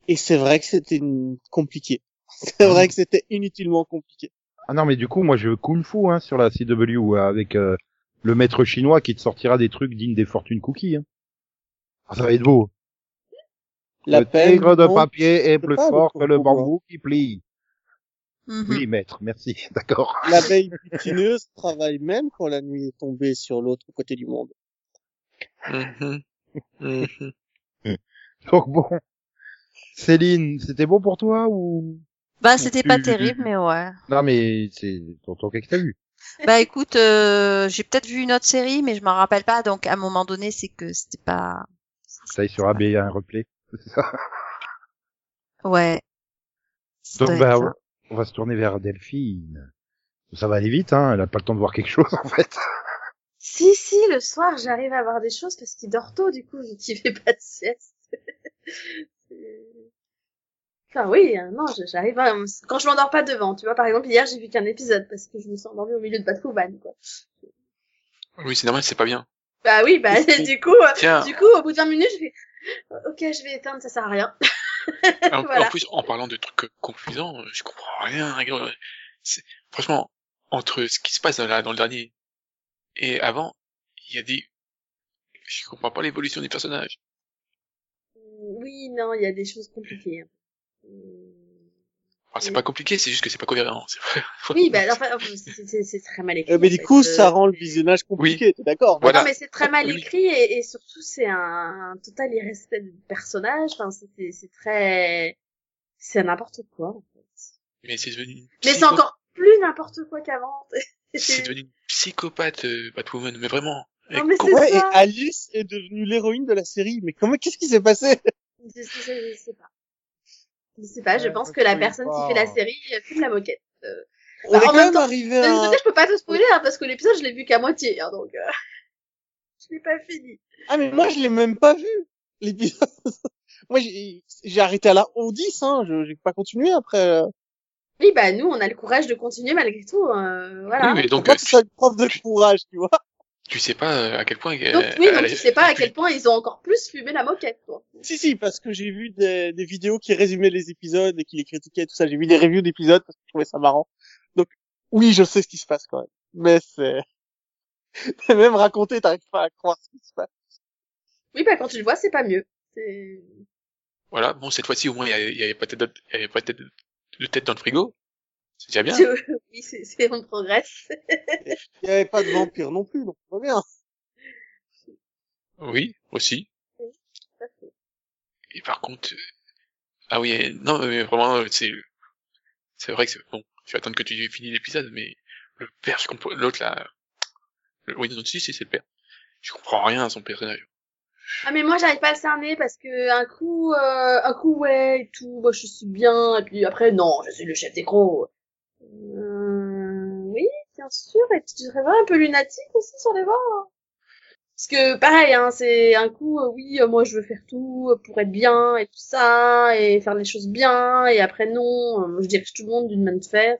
Et c'est vrai que c'était une- compliqué. C'est vrai que c'était inutilement compliqué. Ah non mais du coup moi je veux Kung Fu hein, sur la CW euh, avec euh, le maître chinois qui te sortira des trucs dignes des fortunes cookies. Hein. Ah, ça va être beau. La le peine, tigre de papier est plus fort que le bambou qui plie. Mhm. Oui maître, merci, d'accord. L'abeille butineuse travaille même quand la nuit est tombée sur l'autre côté du monde. Mhm. Mhm. Donc bon, Céline, c'était bon pour toi ou? Bah, c'était pas terrible, mais ouais. Non mais c'est ton ton que t'as vu. Bah, écoute, euh, j'ai peut-être vu une autre série, mais je m'en rappelle pas, donc à un moment donné, c'est que c'était pas... Ça y sera bien un replay. C'est ça. Ouais. Ça Donc bah ça. on va se tourner vers Delphine. Ça va aller vite, hein. Elle a pas le temps de voir quelque chose en fait. Si, si, le soir, j'arrive à voir des choses parce qu'il dort tôt, du coup, vu qu'il fait pas de sieste. Enfin, oui, hein, non, j'arrive à... Quand je m'endors pas devant, tu vois, par exemple, hier, j'ai vu qu'un épisode parce que je me suis endormie au milieu de Batwoman, quoi. Oui, c'est normal, c'est pas bien. Bah oui, bah, du coup, euh, Tiens, du coup, au bout de 20 minutes, je fais, ok, je vais éteindre, ça sert à rien. en, voilà. en plus, en parlant de trucs euh, confusants, euh, je comprends rien. Franchement, entre ce qui se passe dans, la- dans le dernier et avant, il y a des... Je comprends pas l'évolution des personnages. Oui, non, il y a des choses compliquées. Hein. C'est Oui. pas compliqué, c'est juste que c'est pas cohérent. Oui, bah, enfin, enfin, c'est- très mal écrit. Euh, mais du fait. coup, Euh, ça rend le visionnage compliqué, t'es d'accord Voilà. Non, mais c'est très mal Oui. écrit et, et surtout c'est un, un total irrespect du personnage. Enfin, c'est- très, c'est n'importe quoi. En fait. Mais c'est devenu Mais c'est encore plus n'importe quoi qu'avant. C'est devenu une psychopathe, euh, Batwoman, mais vraiment. Non, mais c'est Ouais, et. Alice est devenue l'héroïne de la série. Mais comment, qu'est-ce qui s'est passé? Je, je- je- je sais pas. Je sais pas. Je pense que la personne qui fait la série euh, fume la moquette. Euh, On Bah, est en quand même même temps, arrivé à... côté, je peux pas te spoiler hein, parce que l'épisode je l'ai vu qu'à moitié, hein, donc euh, je l'ai pas fini. Ah, mais moi, je l'ai même pas vu, l'épisode. moi, j'ai j'ai arrêté à la 10 hein. Je, j'ai pas continué après. euh. Oui, bah nous, on a le courage de continuer malgré tout. euh, voilà. Oui, mais donc, Pourquoi euh, tu sois une prof de courage, tu vois tu sais pas euh, à quel point... euh, Donc oui, donc tu sais pas à quel point ils ont encore plus fumé la moquette, toi. Si, si, parce que j'ai vu des, des vidéos qui résumaient les épisodes et qui les critiquaient et tout ça. J'ai vu des reviews d'épisodes parce que je trouvais ça marrant. Donc, oui, je sais ce qui se passe quand même. Mais c'est... même raconté, t'arrives pas à croire ce qui se passe. Oui, bah quand tu le vois, c'est pas mieux. C'est... Voilà, bon, cette fois-ci, au moins, il y avait, pas de tête, y avait pas de tête dans le frigo. C'est déjà bien. oui, c'est, c'est, on progresse. Il n'y avait pas de vampire non plus, donc va bien. Oui, aussi. Tout à fait. Et par contre, euh, ah oui, euh, non, mais vraiment, euh, c'est, c'est vrai que c'est, bon, je vais attendre que tu aies fini l'épisode, mais le père, je comprends, l'autre là, le, oui, non, si, si, c'est le père. Je comprends rien à son personnage. Ah mais moi j'arrive pas à le cerner parce que un coup euh, un coup ouais et tout moi je suis bien et puis après non je suis le chef des crocs. Euh, oui bien sûr et tu pas un peu lunatique aussi sur les bords. Parce que pareil hein c'est un coup euh, oui euh, moi je veux faire tout pour être bien et tout ça et faire les choses bien et après non euh, je dirige tout le monde d'une main de fer.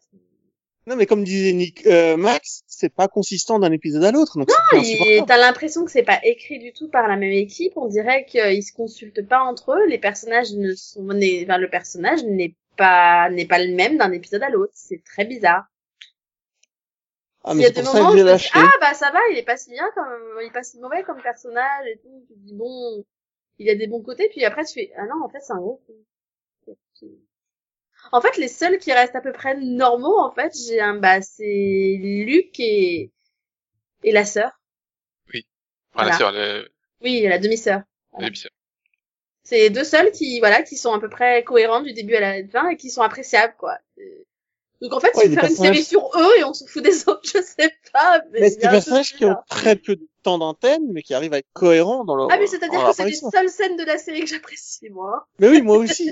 Non, mais comme disait Nick, Max, c'est pas consistant d'un épisode à l'autre, donc c'est Et insupportable. t'as l'impression que c'est pas écrit du tout par la même équipe. On dirait qu'ils se consultent pas entre eux. Les personnages ne sont, enfin, le personnage n'est pas, n'est pas le même d'un épisode à l'autre. C'est très bizarre. Ah, Il y a des moments où je me dis, ah bah ça va, il est pas si bien comme, il est pas si mauvais comme personnage et tout. Tu te dis bon, il a des bons côtés. Puis après tu fais, ah non, en fait c'est un gros. En fait, les seuls qui restent à peu près normaux, en fait, j'ai un, bah, c'est Luc et, et la sœur. Enfin, Voilà. la sœur, le, Oui, la demi-sœur. Voilà. le bizarre. C'est les deux seuls qui, voilà, qui sont à peu près cohérents du début à la fin et qui sont appréciables, quoi. C'est- Donc en fait, Ouais, il des faut faire une série sur eux et on s'en fout des autres, je sais pas. Mais, Mais c'est des personnages qui ont très peu de temps d'antenne, mais qui arrivent à être cohérents dans leur. Ah mais c'est-à-dire que c'est les seules scènes de la série que j'apprécie, moi. Mais oui, moi aussi.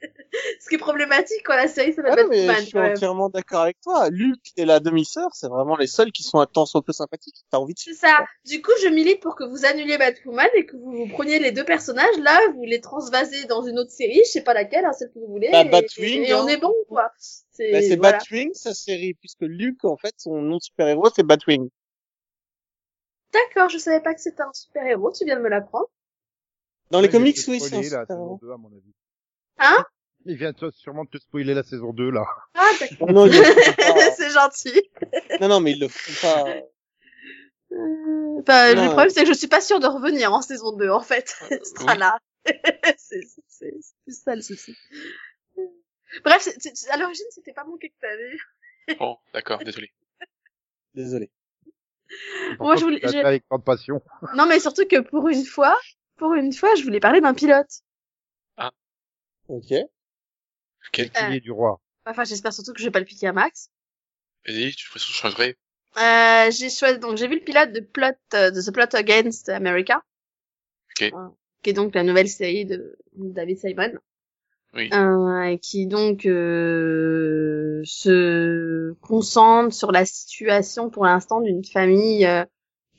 Ce qui est problématique quand la série s'appelle Ah non, mais Batman, je suis entièrement d'accord avec toi. Luc et la demi-sœur, c'est vraiment les seuls qui sont un temps soit peu sympathiques. T'as envie de C'est ça. Du coup, je milite pour que vous annuliez Batwoman et que vous, vous preniez les deux personnages là, vous les transvasez dans une autre série, je sais pas laquelle, hein, celle que vous voulez. Bah, et, Batwing, et, et on hein. est bon, quoi. C'est Bah, c'est voilà. Batwing, sa série, puisque Luc, en fait, son nom de super-héros, c'est Batwing. D'accord, je savais pas que c'était un super héros, tu viens de me l'apprendre. Dans les Ouais, comics, oui, c'est un spoiler, la Hein? Il vient sûrement de te spoiler la saison 2, là. Ah, d'accord. Oh non, c'est gentil. Non, non, mais ils le font pas. Euh, bah, Non, le problème, c'est que je suis pas sûre de revenir en saison 2, en fait. Ce sera Oui. là. c'est, c'est ça le souci. Bref, à l'origine, c'était pas mon que t'avais. Bon, d'accord, désolé. Désolé. Moi, je voulais- avec grande passion. Non, mais surtout que pour une fois, pour une fois, je voulais parler d'un pilote. Ok. Ok, Pilier du roi? Enfin, j'espère surtout que je vais pas le piquer à Max. vas-y, tu ferais changerais. Euh, j'ai choisi, donc j'ai vu le pilote de Plot, euh, de The Plot Against America. Ok. Euh, qui est donc la nouvelle série de David Simon. Oui. Euh, qui donc euh, se concentre sur la situation pour l'instant d'une famille euh,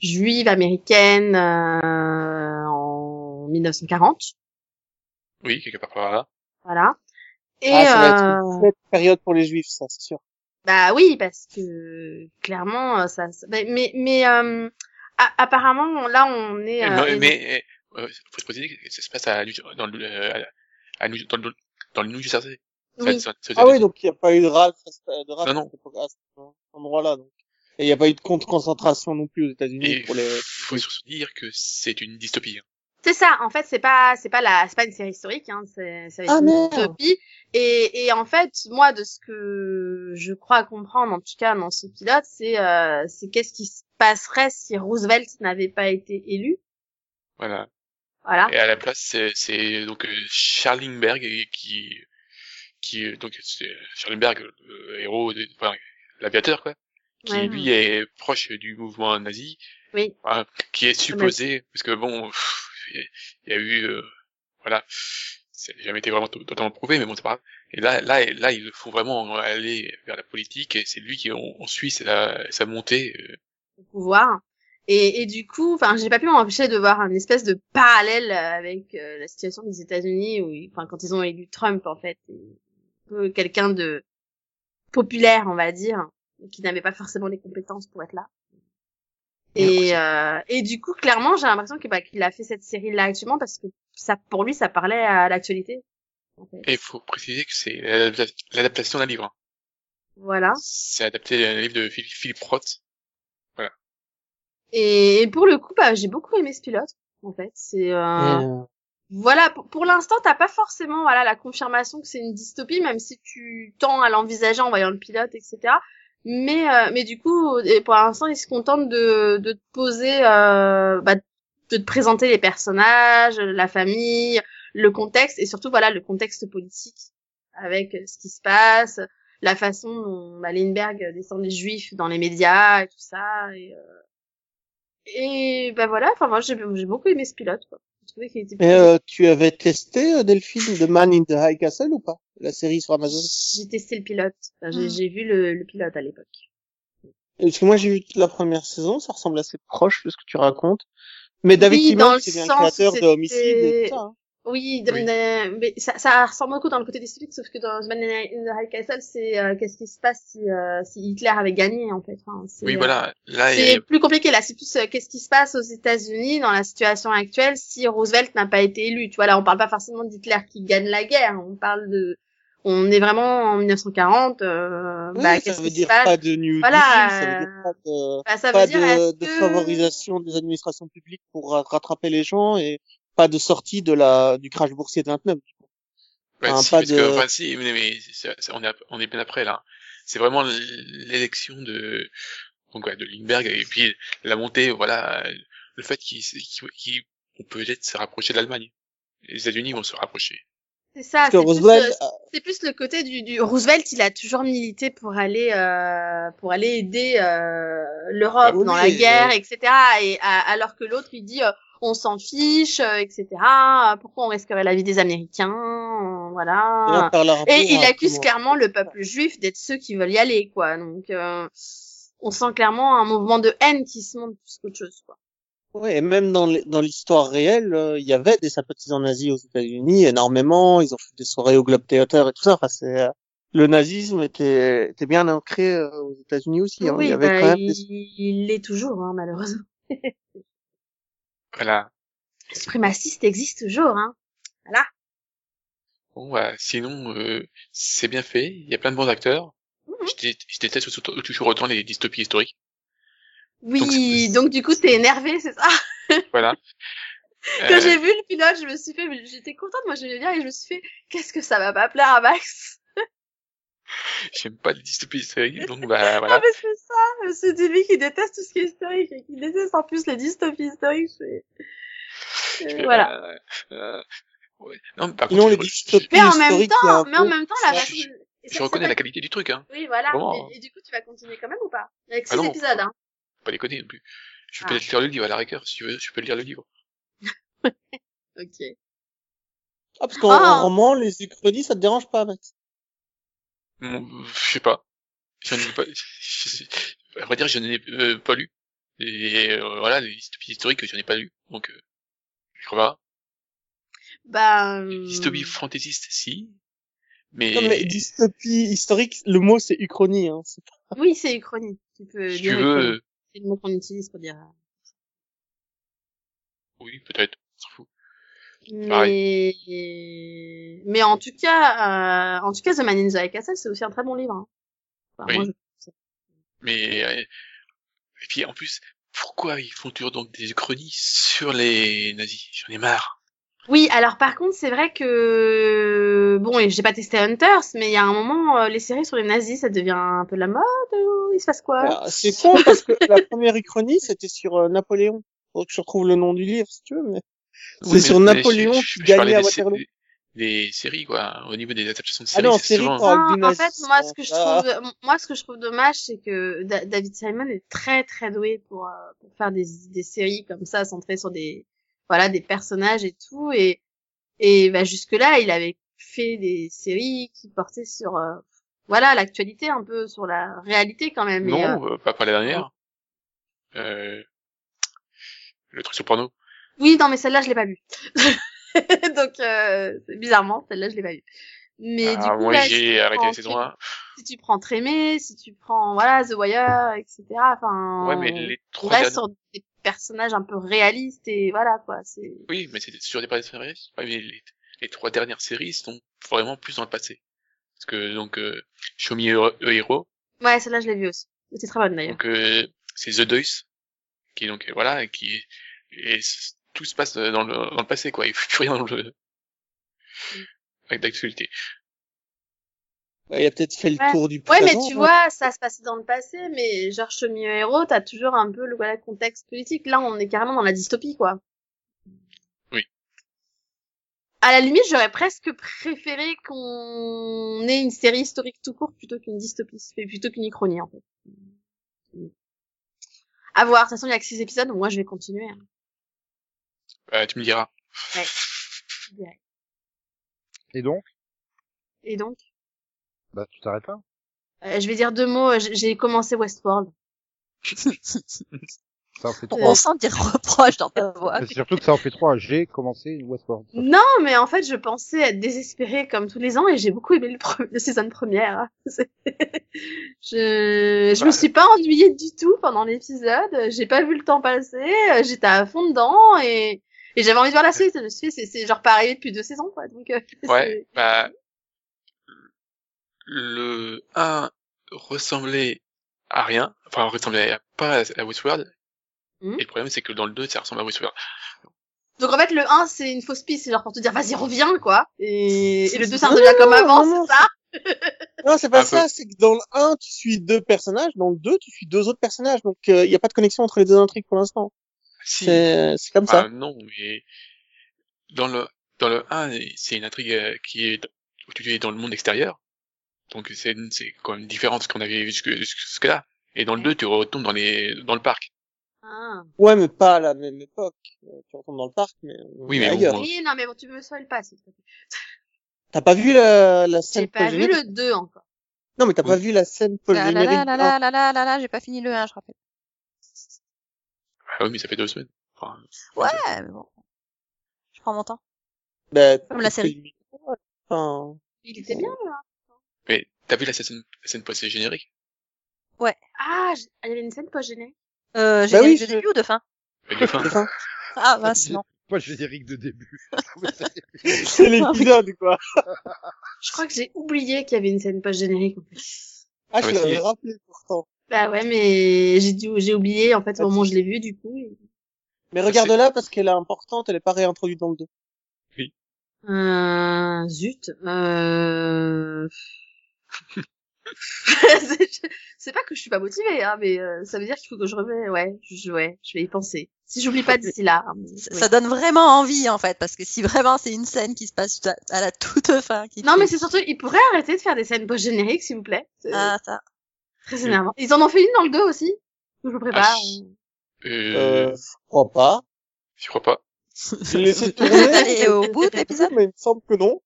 juive américaine euh, en 1940. Oui, quelque part par là. Voilà. Et ah, ça va être euh, une période pour les juifs, ça, c'est sûr. Bah oui, parce que clairement, euh, ça. ça- mais mais, mais, euh, a- apparemment, là, on est. euh, mais, mais euh, faut se préciser que ça se passe à, dans le, euh, à dans le, dans le New Jersey. oui. Ça- ça- ça- Ah oui, donc il n'y a pas eu de race, de race Non, non. à cet endroit-là. Donc. Et il n'y a pas eu de compte concentration non plus aux États-Unis pour les. faut surtout dire que c'est une dystopie. hein. C'est ça. En fait, c'est pas c'est pas la c'est pas une série historique. Hein, c'est c'est Ah, une utopie. Et et en fait, moi, de ce que je crois comprendre, en tout cas dans ce pilote, c'est euh, c'est qu'est-ce qui se passerait si Roosevelt n'avait pas été élu. Voilà. Voilà. Et à la place, c'est, c'est donc euh, Charlingberg qui, qui euh, donc c'est Charlingberg, le héros, de, enfin, l'aviateur quoi, qui Ouais. lui est proche du mouvement nazi, Oui. voilà, qui est supposé, parce que bon, pff, il y a eu, euh, voilà, ça n'a jamais été vraiment to- totalement prouvé, mais bon c'est pas grave. Et là, là, là, il faut vraiment aller vers la politique, et c'est lui qui on, on suit sa, sa montée. euh, au pouvoir. Et, et du coup, enfin, j'ai pas pu m'empêcher de voir un espèce de parallèle avec euh, la situation des États-Unis, où, enfin, quand ils ont élu Trump, en fait, quelqu'un de populaire, on va dire, qui n'avait pas forcément les compétences pour être là. Et, euh, et du coup, clairement, j'ai l'impression bah, qu'il a fait cette série-là actuellement parce que ça, pour lui, ça parlait à l'actualité. en fait. Et il faut préciser que c'est l'adapta- l'adaptation d'un livre. hein. Voilà. C'est adapté d'un livre de Philippe Philippe Roth. Et, et pour le coup, bah, j'ai beaucoup aimé ce pilote, en fait. C'est, euh, euh, voilà, pour, pour l'instant, t'as pas forcément voilà la confirmation que c'est une dystopie, même si tu tends à l'envisager en voyant le pilote, etc. Mais euh, mais du coup, pour l'instant, ils se contentent de de te poser, euh, bah, de te présenter les personnages, la famille, le contexte et surtout voilà le contexte politique avec ce qui se passe, la façon dont bah, Lindbergh descend les juifs dans les médias et tout ça et euh, et bah voilà, enfin moi j'ai j'ai beaucoup aimé ce pilote quoi. Qu'il était Mais euh, tu avais testé euh, Delphine The Man in the High Castle ou pas? La série sur Amazon? J'ai testé le pilote. Enfin, j'ai j'ai vu le, le pilote à l'époque. Parce que moi j'ai vu toute la première saison, ça ressemble assez proche de ce que tu racontes. Mais David Oui, Simon, c'est bien le créateur de Homicide et tout ça. hein. Oui, de- Oui. de- mais ça, ça ressemble beaucoup dans le côté dystopique, sauf que dans The Man in the High Castle, c'est euh, qu'est-ce qui se passe si, euh, si Hitler avait gagné en fait. Enfin, c'est, Oui, euh, voilà. Là, C'est a- plus compliqué là. C'est plus euh, qu'est-ce qui se passe aux États-Unis dans la situation actuelle si Roosevelt n'a pas été élu. Tu vois là, on parle pas forcément d'Hitler qui gagne la guerre. On parle de, on est vraiment en 1940. Euh, Oui, bah, ça veut dire pas de New Voilà, Deal, ça veut dire pas de, Bah, ça pas dire de, de que- favorisation des administrations publiques pour ra- rattraper les gens et pas de sortie de la du crash boursier de 29. Ouais, Enfin, si, pas de- que, enfin, si, mais, on est, on est bien après, là. C'est vraiment l'élection de, donc, ouais, de Lindbergh, et puis la montée, voilà, le fait qu'il, on peut peut-être se rapprocher de l'Allemagne. Les États-Unis vont se rapprocher. C'est ça. C'est Roosevelt, euh, c'est plus le côté du, du Roosevelt. Il a toujours milité pour aller euh, pour aller aider euh, l'Europe Ah oui, dans la guerre, euh. etc. Et à- alors que l'autre il dit euh, on s'en fiche, euh, etc. Pourquoi on risquerait la vie des Américains, euh, voilà. Et il accuse clairement le peuple juif d'être ceux qui veulent y aller, quoi. Donc euh, on sent clairement un mouvement de haine qui se monte plus qu'autre chose, quoi. Ouais, et même dans l'histoire réelle, euh, il y avait des sympathisants nazis aux États-Unis énormément. Ils ont fait des soirées au Globe Theater et tout ça. Enfin, c'est euh, le nazisme était était bien ancré aux États-Unis aussi. hein. oui, il y avait bah, quand même il, des... il l'est toujours, hein, malheureusement. Voilà. Le suprémaciste existe toujours, hein. Bon, bah, sinon, euh, c'est bien fait. Il y a plein de bons acteurs. Mhm. Je, dé- je déteste toujours autant les dystopies historiques. Oui, Donc, donc, du coup t'es énervé, c'est ça? Voilà. Quand Euh, j'ai vu le pilote, je me suis fait, j'étais contente, moi j'aimais bien et je me suis fait, qu'est-ce que ça va pas plaire à Max? J'aime pas les dystopies historiques, donc bah Ah voilà. mais c'est ça, c'est du lui qui déteste tout ce qui est historique et qui déteste en plus les dystopies historiques. je fais- Euh, voilà. Euh, euh, ouais. Non, mais par contre, les dystopies Mais en même temps, mais en même temps la je- façon- je- reconnais la qualité du truc, hein. Oui, voilà. Vraiment. Et, et du coup, tu vas continuer quand même ou pas? Avec Ah six non. épisodes, hein. Pas déconner non plus. Je peux Ah. peut-être lire le livre à la rigueur, si tu veux, je peux lire le livre. Ok. Ah, parce qu'en en roman, les uchronies, ça te dérange pas, Max? Je sais pas. J'en ai pas, je sais- à vrai dire, j'en ai euh, pas lu. Et euh, voilà, les dystopies historiques, j'en ai pas lu. Donc, euh, je crois pas. Bah. Euh, dystopies fantaisistes, si. Mais, Non, mais dystopie historique, le mot c'est uchronie. Hein. Pas- Oui, c'est uchronie. Tu peux si dire tu veux, C'est le mot qu'on utilise pour dire. euh, oui, peut-être, on s'en fout. Mais, mais en tout cas, euh, en tout cas, The Man in the High Castle, c'est aussi un très bon livre. Hein. Enfin, Oui. moi, je- Mais, euh, et puis en plus, pourquoi ils font toujours donc des chroniques sur les nazis? J'en ai marre. Oui, alors par contre, c'est vrai que bon, et j'ai pas testé Hunters, mais il y a un moment, euh, les séries sur les nazis, ça devient un peu la mode. ou il se passe quoi? Alors, C'est con parce que la première uchronie, c'était sur euh, Napoléon. Faut que je retrouve le nom du livre, si tu veux, mais c'est Oui, sur Napoléon je- qui je- gagnait à Waterloo. Des, des séries, quoi. Au niveau des adaptations de Ah séries, non, c'est série, souvent... quoi. Non, du en fait, moi, ce que je ah. trouve, moi, ce que je trouve dommage, c'est que Da- David Simon est très, très doué pour, euh, pour faire des, des séries comme ça, centrées sur des, voilà, des personnages et tout, et, et, bah, jusque là, il avait fait des séries qui portaient sur, euh, voilà, l'actualité un peu, sur la réalité quand même. et, Non, euh, pas, pas la dernière. Euh, le truc sur porno. Oui, non, mais celle-là, je l'ai pas vue. Donc, euh, bizarrement, celle-là, je l'ai pas vue. Mais du Ah, coup, moi, là, j'ai si arrêté la saison 1. si tu prends Trémé, si tu prends voilà The Wire, etc. Enfin, Ouais, mais les on trois reste sur des personnages un peu réalistes et voilà quoi. C'est Oui, mais c'est sur des personnages réalistes. Ouais, mais les, les trois dernières séries sont vraiment plus dans le passé. Parce que, donc, euh, Show Me a a Hero, ouais, celle-là je l'ai vue aussi. C'était très bonne d'ailleurs. donc, euh, c'est The Deuce, qui donc, euh, voilà, qui est, et tout se passe dans le, dans le passé, quoi. Il faut plus rien dans le, avec d'actualité. Ouais, Il a peut-être fait le Ouais. tour du Ouais, présent. mais tu hein. vois, ça se passait dans le passé, mais genre Chemin Héros, t'as toujours un peu le voilà, contexte politique. Là, on est carrément dans la dystopie, quoi. Oui. À la limite, j'aurais presque préféré qu'on ait une série historique tout court plutôt qu'une dystopie, plutôt qu'une uchronie, en fait. À voir. De toute façon, il y a que six épisodes, donc moi, je vais continuer. hein. Euh, tu me diras. Dirais. Et donc, Et donc, bah, tu t'arrêtes là. euh, je vais dire deux mots. J'ai j'ai commencé Westworld. Ça en fait Euh, trois. On sent des reproches dans ta voix. Mais C'est surtout que ça en fait trois. J'ai commencé Westworld. Non, mais en fait, je pensais être désespérée comme tous les ans et j'ai beaucoup aimé le, pre- le première. je je me suis pas ennuyée du tout pendant l'épisode. J'ai pas vu le temps passer. euh, J'étais à fond dedans et, et j'avais envie de voir la suite. Je me suis dit, c'est c'est genre pas arrivé depuis deux saisons, quoi. Donc, euh, Ouais, bah, le 1 ressemblait à rien, enfin ressemblait à- pas à Westworld. Mhm. Et le problème c'est que dans le 2 ça ressemble à Westworld. donc en fait, le 1 c'est une fausse piste, c'est genre pour te dire vas-y reviens, quoi. Et, et le 2 ça redevient comme avant, c'est ça? Non, c'est pas Un ça. C'est que dans le 1, tu suis deux personnages. Dans le 2, tu suis deux autres personnages. Donc, il n'y a pas de connexion entre les deux intrigues pour l'instant. Si, C'est c'est comme ah, ça. non, mais dans le dans le 1 c'est une intrigue euh, qui est où tu es dans le monde extérieur. Donc c'est c'est quand même différent de ce qu'on avait vu jusque jusque là. Et dans le 2 tu retombes dans les dans le parc. Ah. Ouais, mais pas à la même époque. Euh, Tu retombes dans le parc, mais, Oui, mais ailleurs. bon, Oui, non, mais bon, tu me spoil pas, s'il te plaît. T'as pas vu la, la scène J'ai pas vu post-générique? le 2 encore. Non, mais t'as Oui. pas vu la scène Là, post-générique. là, là, là, là, là, là, là, j'ai pas fini le 1, je rappelle. Ah oui mais ça fait deux semaines. Enfin, Ouais, mais bon. Je prends mon temps. Bah, Comme la série. Enfin, Il était bien, là. mais t'as vu la scène la scène post générique Ah, j- il y avait une scène pas gênée. Euh, Bah j'ai oui, de je- début ou de fin? le fin. de fin. Ah, mince, non. Pas générique de début. c'est l'épisode, quoi. Je crois que j'ai oublié qu'il y avait une scène pas générique. En fait. Ah, Ah, je mais l'avais si. rappelé pourtant. Bah ouais, mais j'ai dû, j'ai oublié en fait au moment où je l'ai vu du coup. et- Mais regarde-la parce qu'elle est importante, elle est pas réintroduite dans le 2. Euh, zut. Euh... c'est pas que je suis pas motivée, hein, mais euh, ça veut dire qu'il faut que je remets. Ouais, je, ouais, je vais y penser. Si j'oublie pas d'ici là. hein, mais- Ça, ouais. donne vraiment envie, en fait, parce que si vraiment c'est une scène qui se passe à, la toute fin, qui Non, mais c'est surtout, ils pourraient arrêter de faire des scènes post génériques, s'il vous plaît. Ah, ça. Très énervant. Ils en ont fait une dans le 2 aussi. Je vous prépare. Ah, si. Euh, Euh, je crois pas. je crois pas? J'ai laissé tourner. Et au bout de l'épisode Mais il me semble que non.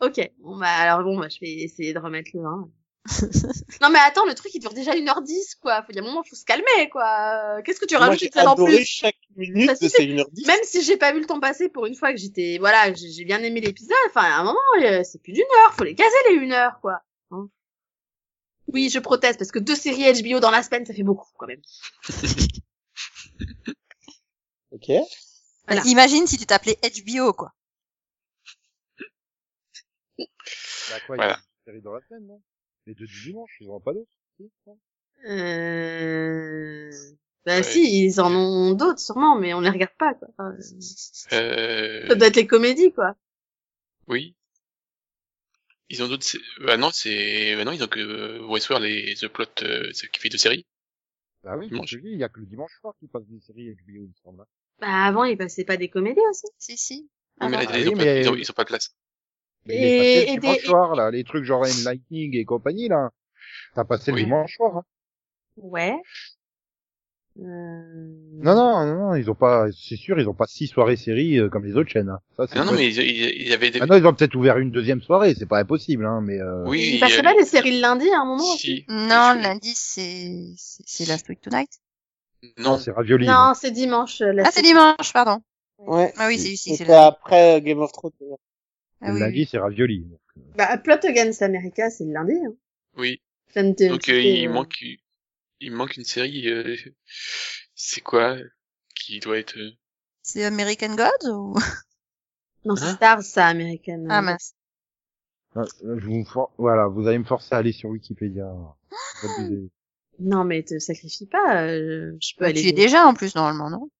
Ok. Bon bah alors bon bah je vais essayer de remettre le 1. non mais attends, le truc il dure déjà 1h10 quoi. Faut y a un moment faut se calmer quoi. Qu'est-ce que tu Moi, rajoutes scène en plus chaque minute de ces 1h10. Même si j'ai pas vu le temps passer pour une fois que j'étais voilà, j'ai bien aimé l'épisode, enfin à un moment euh, c'est plus d'une heure, faut les caser les une heure quoi. Hein. Oui, je proteste parce que deux séries HBO dans la semaine ça fait beaucoup quand même. Ok. Voilà. Imagine si tu t'appelais HBO, quoi. Bah quoi, il y a une série dans la semaine, non? Les deux du dimanche, ils en ont pas d'autres Euh... Bah Ouais. si, ils en ont d'autres sûrement, mais on les regarde pas quoi. Enfin, Euh, ça doit être les comédies quoi. oui. Ils ont d'autres, bah non, c'est, bah non, ils ont que euh, Westworld et The Plot, euh, ce qui fait deux séries. Bah oui, Dimanche. je te dis, il y a que le dimanche soir qui passe des séries HBO, il me semble. hein. Bah avant ils passaient pas des comédies aussi. Si, si. Ah mais là, Ah ils, oui, ont mais- pas, ils, ont, ils ont pas de place. Mais Et- il est passé et le dimanche des- soir, là, les trucs genre Lightning et compagnie, là. T'as passé Oui. le dimanche soir, hein. Ouais. Euh... Non, non, non, non, ils ont pas, c'est sûr, ils ont pas six soirées séries euh, comme les autres chaînes. hein. Ça, c'est Non, non, vrai. mais il il- il y avait des, Maintenant, ils ont peut-être ouvert une deuxième soirée, c'est pas impossible, hein, mais euh... oui, Il il y passait a- pas des séries le lundi à un moment aussi si. Non, Je- lundi, c'est, c'est c'est Last Week Tonight. Non, c'est Ravioli. Non, c'est dimanche. euh, la Ah, c'est série. dimanche, pardon. Ouais. Ah oui, c'est ici, c'est C'était lundi. après euh, Game of Thrones. d'ailleurs. Ah le oui, lundi, oui. c'est Ravioli. donc. Bah, Plot Against America, c'est le lundi. Hein. oui. Donc, euh, il euh, manque, il manque une série, euh, c'est quoi, qui doit être, euh, C'est American Gods ou? Non, c'est Hein? Stars, ça, American. Ah, mince. Ah, euh, je vous for- voilà, vous allez me forcer à aller sur Wikipédia. Non, mais te sacrifie pas. euh, je peux aller. Tu es déjà, en plus, normalement, non?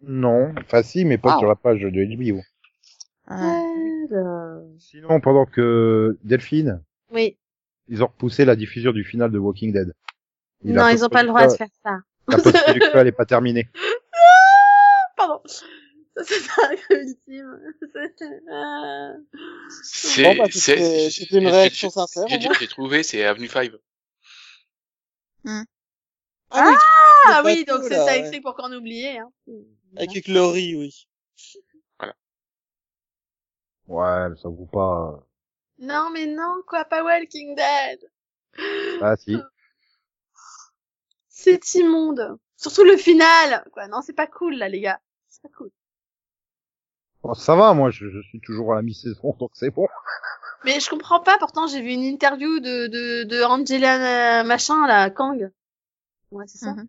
Non, enfin si, mais pas Ah. sur la page de HBO. Ouais. Alors, Sinon, pendant que Delphine, Oui. ils ont repoussé la diffusion du final de Walking Dead. Non, ils ont pas le droit de faire ça. La post-productuelle est pas terminée. Pardon. Ça, C'est pas ultime. C'est- ah. C'est, Bon, bah, c'est, c'était une réaction sincère, J'ai trouvé, c'est Avenue 5. Ah, Ah oui, oui, donc c'est ça écrit pour qu'on oublie. Hein. Avec Glory, oui. Ouais, mais ça vaut pas. Non, mais non, quoi, pas Walking Dead. Ah si. C'est immonde. Surtout le final. Quoi, non, c'est pas cool, là, les gars. C'est pas cool. Bon, ça va, moi, je, je suis toujours à la mi-saison, donc c'est bon. Mais je comprends pas, pourtant, j'ai vu une interview de, de, de Angela euh, machin, là, Kang. Ouais, c'est ça. Mhm.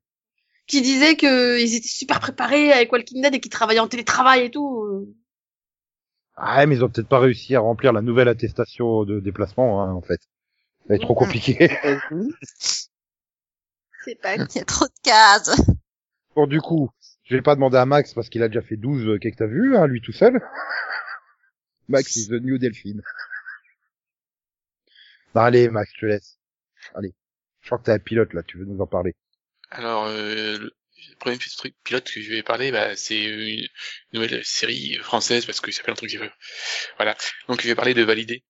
Qui disait que ils étaient super préparés avec Walking Dead et qu'ils travaillaient en télétravail et tout. Ah, mais ils ont peut-être pas réussi à remplir la nouvelle attestation de déplacement, hein, en fait. Ça va être trop compliqué. C'est pas Il y a trop de cases. bon, du coup, je vais pas demander à Max parce qu'il a déjà fait 12 euh, qu'est-ce que t'as vu, hein, lui tout seul. Max is the new Delphine. Bah, allez, Max, je te laisse. Allez. Je crois que t'es un pilote, là, tu veux nous en parler. Alors, euh, le premier petit truc pilote que je vais parler, bah, c'est une nouvelle série française parce que ça longtemps que j'ai vu. Voilà. Donc, je vais parler de Validé.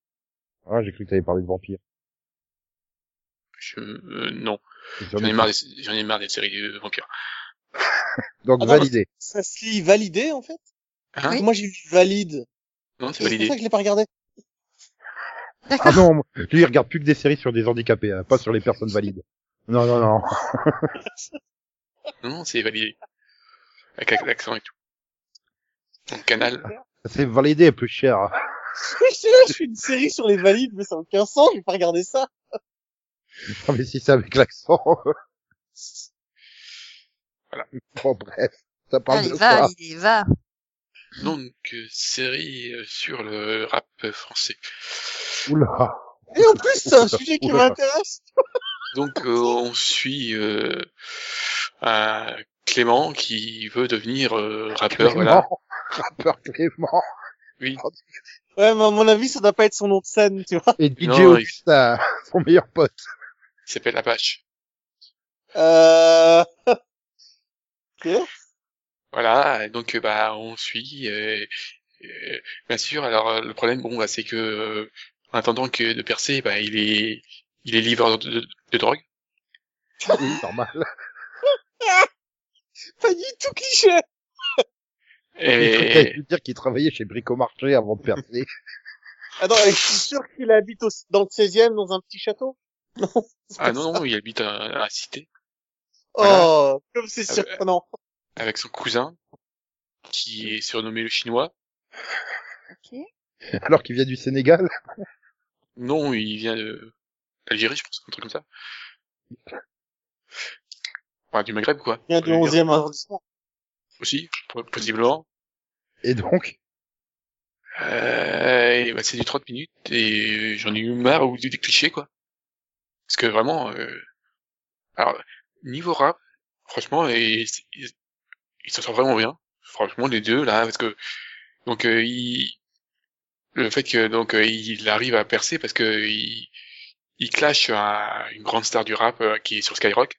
Ah, j'ai cru que t'avais parlé de vampire. Je, euh, non. J'en ai marre des, j'en ai marre des séries de vampires. Donc, Ah non, validé. Ça se lit validé, en fait? Hein? Moi, j'ai lu valide. Non, c'est C'est pour validé. ça que je l'ai pas regardé. Ah non, lui, il regarde plus que des séries sur des handicapés, hein, pas sur les personnes valides. Non, non, non. Non, non, c'est validé. Avec l'accent et tout. Donc, Canal. C'est validé, plus cher. je fais une série sur les valides, mais ça n'a aucun sens, je vais pas regarder ça. Ah, mais si c'est avec l'accent. Voilà. Bon, bref. Ça parle Allez, de va, quoi Lydie, va. Donc, euh, série euh, sur le rap français. Oula. Et en plus, c'est un sujet qui m'intéresse. Donc, euh, on suit euh, un Clément qui veut devenir euh, rappeur, voilà. Clément. Rappeur Clément. Oui. Ouais, mais à mon avis, ça doit pas être son nom de scène, tu vois. Et DJ Non, il- Augustin, son meilleur pote. Il s'appelle Apache. Euh... ok. Voilà, donc euh, bah on suit. euh, euh, bien sûr, alors le problème, bon, bah, c'est que euh, en attendant que de percer, bah il est il est livreur de, de- de drogue. Oui, normal. Pas du tout cliché. Et... Il dire qu'il travaillait chez Bricomarché avant de percer. Attends, je suis sûr qu'il habite au- dans le 16e, dans un petit château? Non. ah non ça. non, il habite à, à la cité Oh, comme c'est surprenant. avec son cousin qui est surnommé le chinois. Ok. Alors qu'il vient du Sénégal. Non, il vient de Algérie, je pense, un truc comme ça. Enfin, du Maghreb quoi. Il vient du on peut dire. 11e arrondissement. Aussi, po- possiblement. Et donc, Euh, et bah, c'est du 30 minutes et j'en ai eu marre ou des clichés quoi. Parce que vraiment, euh... alors niveau rap, franchement, il, il, il s'en sort vraiment bien. Franchement, les deux là, parce que donc euh, il, le fait que donc euh, il arrive à percer parce que il, il clash un- une grande star du rap euh, qui est sur Skyrock.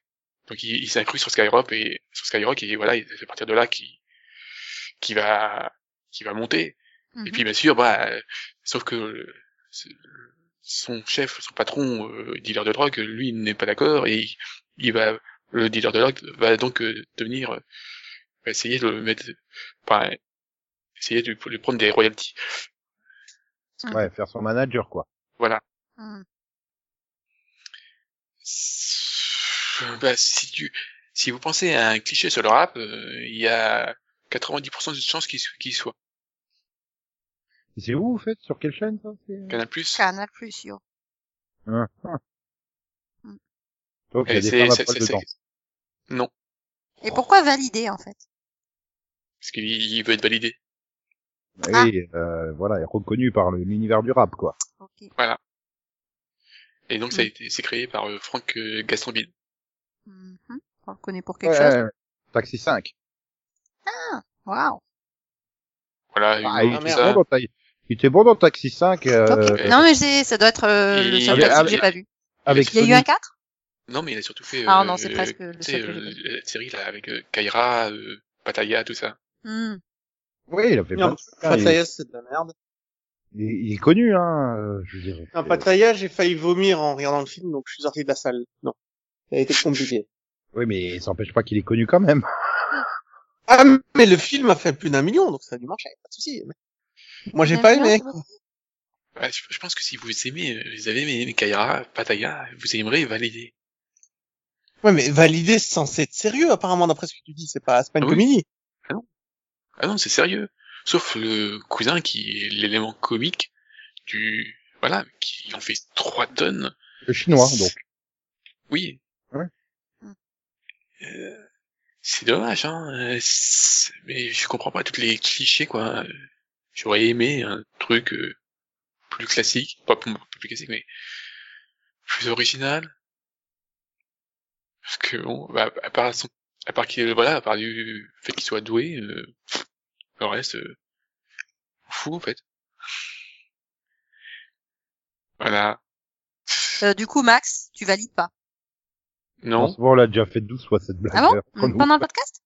Donc il, il s'est inclus sur Skyrock et sur Skyrock et voilà, c'est à partir de là qui qui va qui va monter. Mhm. Et puis bien sûr, bah, euh, sauf que son chef, son patron, euh, dealer de drogue, lui il n'est pas d'accord et il, il va, le dealer de drogue va donc euh, devenir, euh, va essayer de le mettre, enfin, essayer de lui prendre des royalties. ouais, faire son manager, quoi. Voilà. Mhm. Bah, si tu, si vous pensez à un cliché sur le rap, euh, il y a 90% de chances qu'il soit. Et c'est où, vous faites? Sur quelle chaîne, ça c'est- Canal Plus. Canal plus, yo. Hein, hein. Donc, il y a Et des c'est- femmes à poil dedans. Non, Et pourquoi valider, en fait? parce qu'il il veut être validé. Ah. Oui, euh, voilà, il est reconnu par l'univers du rap, quoi. Ok. Et donc ça a Mm. été, c'est créé par euh, Franck euh, Gastambide. Mhm. On le connaît pour quelque chose. Ouais, Taxi 5. Waouh. Voilà, Ah, il, ça. dans Ta- il était bon dans Taxi 5 euh, Ok. Non, mais ça doit être euh, le seul avec- taxi que j'ai pas vu. avec Il y a eu un 4 Non, mais il a surtout fait. Ah euh, non, c'est presque euh, le seul euh, la série là avec euh, Kaira, euh, Pattaya, tout ça. Hmm. Oui, il a fait plein Non, de trucs, hein, il, Pattaya, c'est de la merde. il- il est connu, hein, euh, je dire. Non, Pattaya, j'ai failli vomir en regardant le film, donc je suis sorti de la salle. Non. Ça a été compliqué. Oui, mais ça n'empêche pas qu'il est connu quand même. Ah, mais le film a fait plus d'un million, donc ça a dû marcher, pas de souci. Moi, j'ai pas aimé. Ouais, je, je pense que si vous aimez, euh, vous avez aimé Kaira, Pattaya, vous aimerez valider. Ouais, mais valider, c'est censé être sérieux, apparemment, d'après ce que tu dis. C'est pas, c'est pas une Ah oui. comédie. Ah non, c'est sérieux. Sauf le cousin qui est l'élément comique du, voilà, qui en fait trois tonnes. Le chinois, donc. Oui. Ouais. Euh, c'est dommage, hein. euh, Mais je comprends pas tous les clichés, quoi. J'aurais aimé un truc euh, plus classique, pas plus plus classique, mais plus original? Parce que bon, bah, à part son, à part qu'il, voilà, à part du fait qu'il soit doué, euh, le reste, euh, fou en fait. Voilà. Euh, du coup, Max, tu valides pas? Non. Moment, on l'a déjà fait 12 fois cette blague. Ah bon? Pendant le podcast?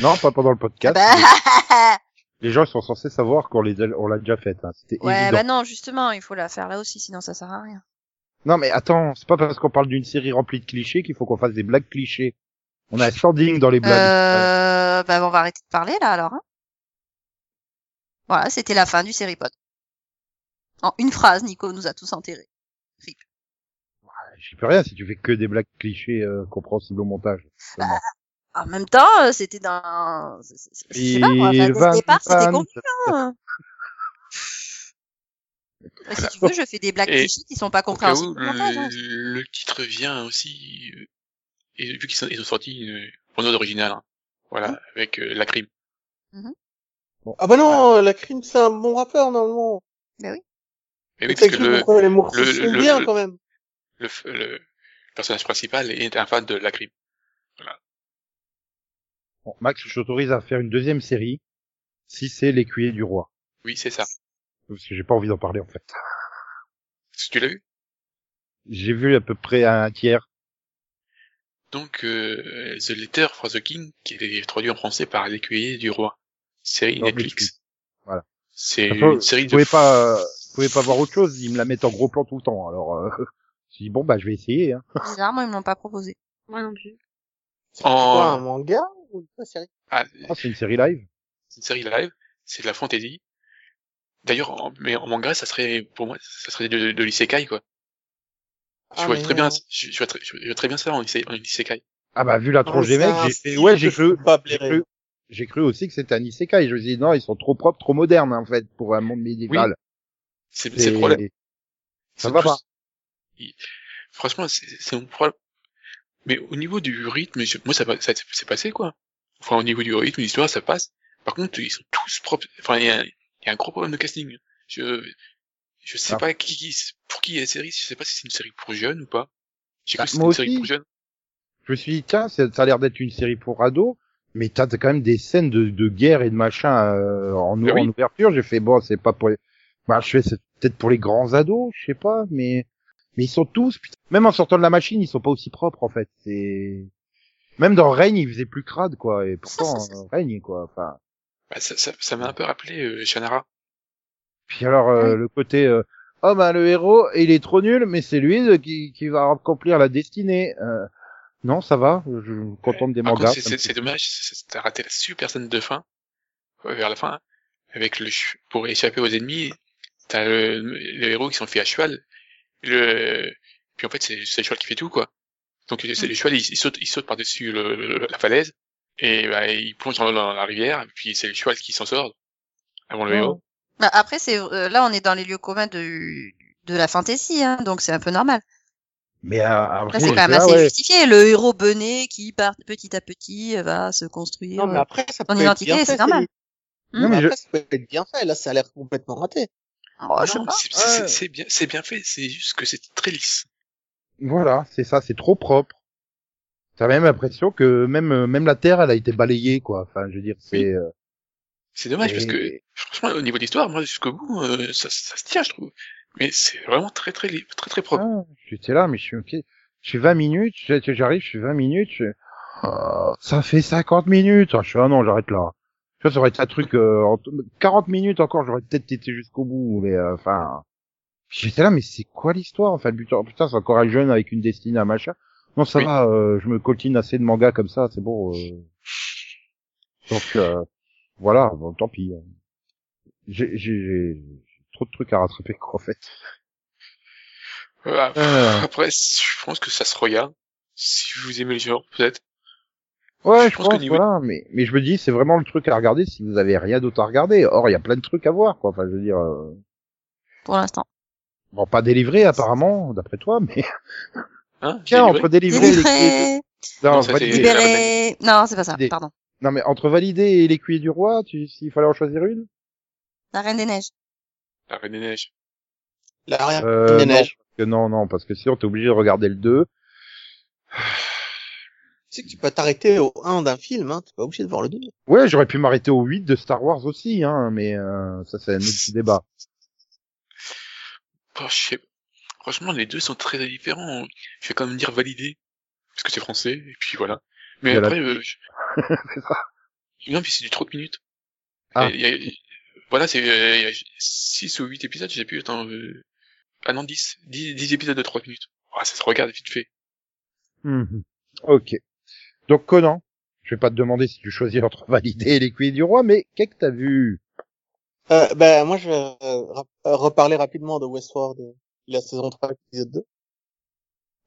Non, pas pendant le podcast. Bah, mais Les gens sont censés savoir qu'on les a- on l'a déjà faite. Hein. C'était ouais, évident. bah non, justement, il faut la faire là aussi, sinon ça sert à rien. Non, mais attends, c'est pas parce qu'on parle d'une série remplie de clichés qu'il faut qu'on fasse des blagues clichés. On a un standing dans les blagues. Euh, bah on va arrêter de parler là alors. Hein. Voilà, c'était la fin du Seripod. En une phrase, Nico nous a tous enterrés. J'y peux rien si tu fais que des blagues clichés euh, compréhensibles au montage. seulement. En même temps, euh, c'était dans... c'est- c'est- c'est- Je sais pas, moi, enfin, dès le départ, c'était convenu. Hein. Bah, si tu veux, je fais des blagues Et clichés qui sont pas compréhensibles montage. hein. le, le titre vient aussi, euh, et vu qu'ils sont, ils ont sorti euh, pour nous original, hein. voilà, avec euh, la crime. Ah bah non, la crime, c'est un bon rappeur, normalement. Et oui, C'est parce que le, le- sont le- bien, le- quand même. le, le personnage principal est un fan de la crime. Bon, Max, je t'autorise à faire une deuxième série si c'est l'écuyer du roi. Oui, c'est ça. Parce que j'ai pas envie d'en parler en fait. Est-ce que tu l'as vu? J'ai vu à peu près un tiers. Donc, euh, The Letter for the King, qui est traduit en français par l'écuyer du roi. Série Non, Netflix. Netflix. Voilà. C'est une série vous de... pouvez pas, euh, vous pouvez pas voir autre chose. Ils me la mettent en gros plan tout le temps. Alors, euh, je dis bon bah je vais essayer. Hein. Bizarrement, ils me l'ont pas proposé. Moi non plus. C'est En- quoi, un manga ou une série? Ah, Ah, c'est une série live. c'est une série live, c'est de la fantasy. D'ailleurs, en, mais en manga, ça serait, pour moi, ça serait de, de l'isekai, quoi. je Ah, vois mais très bien, je, je vois très, je vois très bien ça en, en isekai. Ah bah vu la tronche mais des mecs, j'ai fait ouais j'ai je cru, j'ai cru, j'ai cru aussi que c'était un isekai. Je me suis dit non ils sont trop propres, trop modernes en fait pour un monde médiéval. C'est c'est le problème. Ça va plus- pas. il- Franchement, c'est c'est mon problème. Mais au niveau du rythme, je- moi, ça, ça s'est passé, quoi. Enfin, au niveau du rythme, l'histoire, ça passe. Par contre, ils sont tous propres. Enfin, il y a, y a un gros problème de casting. Je, je sais Ah. pas qui, qui- pour qui est la série. Je sais pas si c'est une série pour jeunes ou pas. J'ai Bah, cru que c'était moi une série aussi. pour jeunes. Je me suis dit tiens ça a l'air d'être une série pour ados, mais t'as quand même des scènes de, de guerre et de machin euh, en, Bah en ouverture. J'ai fait bon c'est pas pour les, bah je fais c'est peut-être pour les grands ados, je sais pas, mais mais ils sont tous putain, même en sortant de la machine ils sont pas aussi propres en fait. C'est même dans Règne ils faisaient plus crade quoi et pourtant euh, Règne quoi. Enfin Bah, ça, ça, ça m'a un peu rappelé euh, Shannara. Puis alors euh, le côté euh, oh bah le héros il est trop nul mais c'est lui euh, qui, qui va accomplir la destinée. Euh, non ça va, je me contente des mangas. c'est- dommage, c'est- c'est- t'as raté la super scène de fin, vers la fin, avec le pour échapper aux ennemis, t'as le, le héros qui s'enfuit à cheval, le, puis en fait c'est c'est le cheval qui fait tout quoi. Donc c'est Mm. le cheval, il, il saute, il saute par dessus le, le- la falaise et bah, il plonge dans, dans la rivière, et puis c'est le cheval qui s'en sort avant le Oh. héros. Bah, après, c'est euh, là, on est dans les lieux communs de de la fantasy, hein, donc c'est un peu normal. Mais euh, après, c'est quand même assez ouais. justifié. Le héros bené qui, part petit à petit, euh, va se construire. Non, mais euh, après, ça peut être identité, bien c'est fait. normal. c'est- Non, mais mais je- après, ça peut être bien fait. Là, ça a l'air complètement raté. Oh, Non, pas. c'est- bien, c'est bien fait, c'est juste que c'est très lisse. Voilà, c'est ça, c'est trop propre. T'as même l'impression que même euh, même la terre, elle a été balayée, quoi. Enfin, je veux dire, c'est. euh, C'est dommage parce que franchement au niveau de l'histoire, moi jusqu'au bout, euh, ça, ça se tient, je trouve. Mais c'est vraiment très très li- très très propre. Ah, J'étais là, mais je suis ok. Je suis 20 minutes, j'arrive, je suis 20 minutes, je... Ah, ça fait 50 minutes. Ah, je suis, ah non, j'arrête là. Tu vois, ça aurait été un truc, euh, en 40 minutes encore, j'aurais peut-être été jusqu'au bout, mais euh, enfin... J'étais là, mais c'est quoi l'histoire Enfin, le buteur, putain, c'est encore un jeune avec une destinée, un machin. Non, ça Oui. va, euh, je me coltine assez de mangas comme ça, c'est bon. euh. Donc, euh, voilà, bon, tant pis. J'ai j'ai- trop de trucs à rattraper, quoi, en fait. Euh, Euh, Après, je pense que ça se regarde. Si vous aimez le genre, peut-être. Ouais, Je je, pense pense, que niveau- voilà, mais, mais je me dis, c'est vraiment le truc à regarder si vous avez rien d'autre à regarder. Or, il y a plein de trucs à voir, quoi. Enfin, je veux dire, euh, Pour l'instant. bon, pas délivré, apparemment, d'après toi, mais Hein tiens, Délivré entre délivrer et les Délivré, non, c'est- libéré. Non, c'est pas ça. Des- Pardon. non, mais entre valider et l'écuyer du roi, tu, s'il fallait en choisir une? La Reine des Neiges. La Reine des Neiges. La rien Euh, des non, neiges. parce que non, non, parce que sinon, t'es obligé de regarder le 2. Tu sais que tu peux t'arrêter au 1 d'un film, hein. T'es pas obligé de voir le 2. Ouais, j'aurais pu m'arrêter au 8 de Star Wars aussi, hein, mais euh, ça, c'est un autre débat. Oh, je sais. Franchement, les deux sont très différents. Je vais quand même dire valider. Parce que c'est français, et puis voilà. Mais Il y a la- après, euh, je- C'est ça. non, puis c'est du 30 minutes. Ah. Et il y a- Voilà, c'est euh, 6 ou 8 épisodes, je sais plus, attends, euh... ah non, 10. 10, 10 épisodes de 30 minutes. Ah, ça se regarde vite fait. Mhm. Ok. Donc Conan, je vais pas te demander si tu choisis entre valider et l'écuyer du roi, mais qu'est-ce que t'as vu? Euh, ben, moi, je vais euh, rap- reparler rapidement de Westworld, la saison 3, épisode 2.